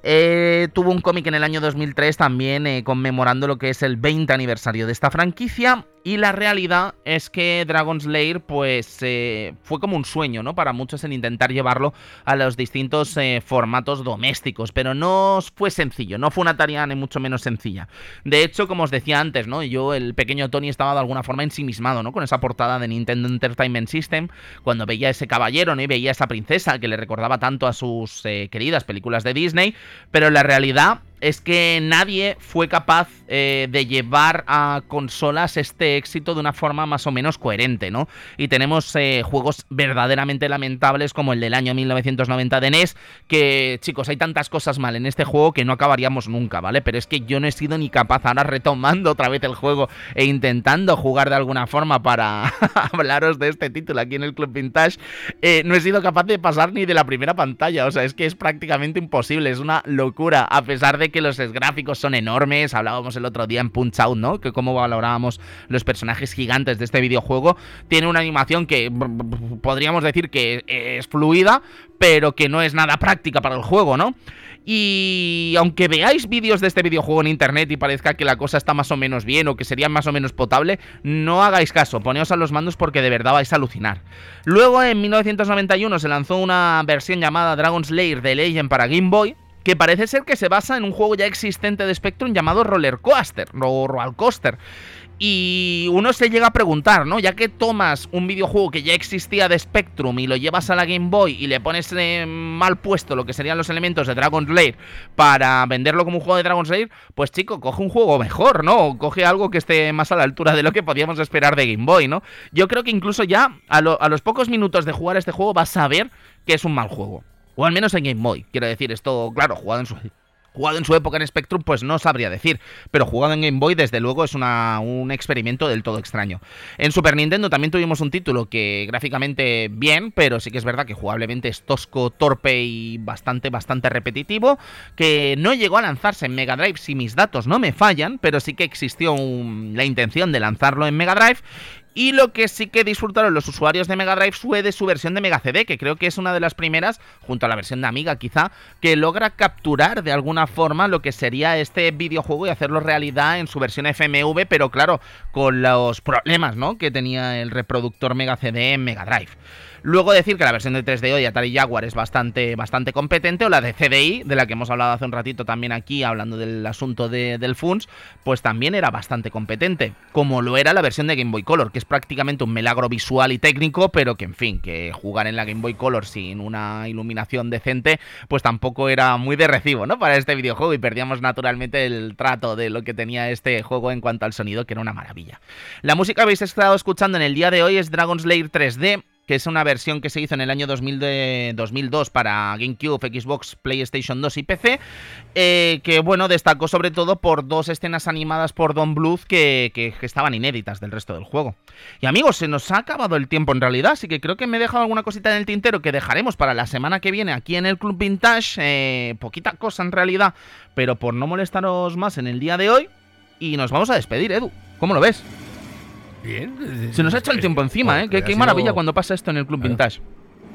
Eh, tuvo un cómic en el año 2003 también eh, conmemorando lo que es el 20 aniversario de esta franquicia. Y la realidad es que Dragon's Lair pues eh, fue como un sueño, ¿no? Para muchos en intentar llevarlo a los distintos formatos domésticos, pero no fue sencillo, no fue una tarea ni mucho menos sencilla. De hecho, como os decía antes, ¿no? Yo, el pequeño Tony, estaba de alguna forma ensimismado, ¿no? Con esa portada de Nintendo Entertainment System, cuando veía ese caballero, ¿no? Y veía esa princesa que le recordaba tanto a sus queridas películas de Disney, pero la realidad es que nadie fue capaz eh, de llevar a consolas este éxito de una forma más o menos coherente, ¿no? Y tenemos eh, juegos verdaderamente lamentables como el del año 1990 de NES, que chicos, hay tantas cosas mal en este juego que no acabaríamos nunca, ¿vale? Pero es que yo no he sido ni capaz, ahora retomando otra vez el juego e intentando jugar de alguna forma para [LAUGHS] hablaros de este título aquí en el Club Vintage, eh, no he sido capaz de pasar ni de la primera pantalla, o sea, es que es prácticamente imposible, es una locura, a pesar de que los gráficos son enormes. Hablábamos el otro día en Punch Out, ¿no? Que cómo valorábamos los personajes gigantes de este videojuego. Tiene una animación que podríamos decir que es fluida, pero que no es nada práctica para el juego, ¿no? Y aunque veáis vídeos de este videojuego en internet y parezca que la cosa está más o menos bien o que sería más o menos potable, no hagáis caso, poneos a los mandos porque de verdad vais a alucinar. Luego en 1991 se lanzó una versión llamada Dragon's Lair de Legend para Game Boy, que parece ser que se basa en un juego ya existente de Spectrum llamado Roller Coaster o Roller Coaster. Y uno se llega a preguntar, ¿no? Ya que tomas un videojuego que ya existía de Spectrum y lo llevas a la Game Boy y le pones eh, mal puesto lo que serían los elementos de Dragon's Lair para venderlo como un juego de Dragon's Lair, pues chico, coge un juego mejor, ¿no? Coge algo que esté más a la altura de lo que podíamos esperar de Game Boy, ¿no? Yo creo que incluso ya a, a los pocos minutos de jugar este juego vas a ver que es un mal juego. O al menos en Game Boy. Quiero decir, esto, claro, jugado en su, Jugado en su época en Spectrum, pues no sabría decir, pero jugado en Game Boy, desde luego, es una, un experimento del todo extraño. En Super Nintendo también tuvimos un título que gráficamente bien, pero sí que es verdad que jugablemente es tosco, torpe y bastante, bastante repetitivo, que no llegó a lanzarse en Mega Drive, si mis datos no me fallan, pero sí que existió la intención de lanzarlo en Mega Drive y lo que sí que disfrutaron los usuarios de Mega Drive fue de su versión de Mega CD, que creo que es una de las primeras, junto a la versión de Amiga quizá, que logra capturar de alguna forma lo que sería este videojuego y hacerlo realidad en su versión FMV, pero claro, con los problemas ¿no? que tenía el reproductor Mega CD en Mega Drive. Luego decir que la versión de 3DO de Atari Jaguar es bastante, bastante competente, o la de CDI, de la que hemos hablado hace un ratito también aquí, hablando del asunto del FUNS, pues también era bastante competente, como lo era la versión de Game Boy Color, que es prácticamente un milagro visual y técnico, pero que en fin, que jugar en la Game Boy Color sin una iluminación decente, pues tampoco era muy de recibo, ¿no? Para este videojuego y perdíamos naturalmente el trato de lo que tenía este juego en cuanto al sonido, que era una maravilla. La música que habéis estado escuchando en el día de hoy es Dragon's Lair 3D, que es una versión que se hizo en el año 2000 de 2002 para GameCube, Xbox, PlayStation 2 y PC, eh, que bueno, destacó sobre todo por dos escenas animadas por Don Bluth que, que, estaban inéditas del resto del juego. Y amigos, se nos ha acabado el tiempo en realidad, así que creo que me he dejado alguna cosita en el tintero que dejaremos para la semana que viene aquí en el Club Vintage, eh, poquita cosa en realidad, pero por no molestaros más en el día de hoy, y nos vamos a despedir, Edu. ¿Cómo lo ves? Bien. Se nos ha hecho el tiempo encima, ¿eh? Qué, maravilla cuando pasa esto en el Club Vintage.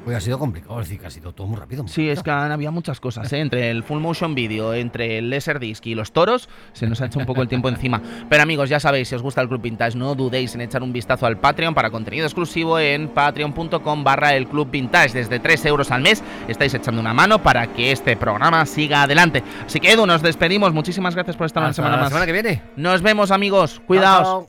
Pues ha sido complicado, es decir, que ha sido todo muy rápido. sí, es que había muchas cosas, ¿eh? entre el full motion video, entre el Laserdisc y los toros, se nos ha hecho un poco el tiempo encima. Pero amigos, ya sabéis, si os gusta el Club Vintage, no dudéis en echar un vistazo al Patreon para contenido exclusivo en patreon.com barra el Club Vintage. Desde 3 euros al mes estáis echando una mano para que este programa siga adelante. Así que Edu, nos despedimos. Muchísimas gracias por estar una semana la más. semana que viene. Nos vemos amigos. Cuidaos.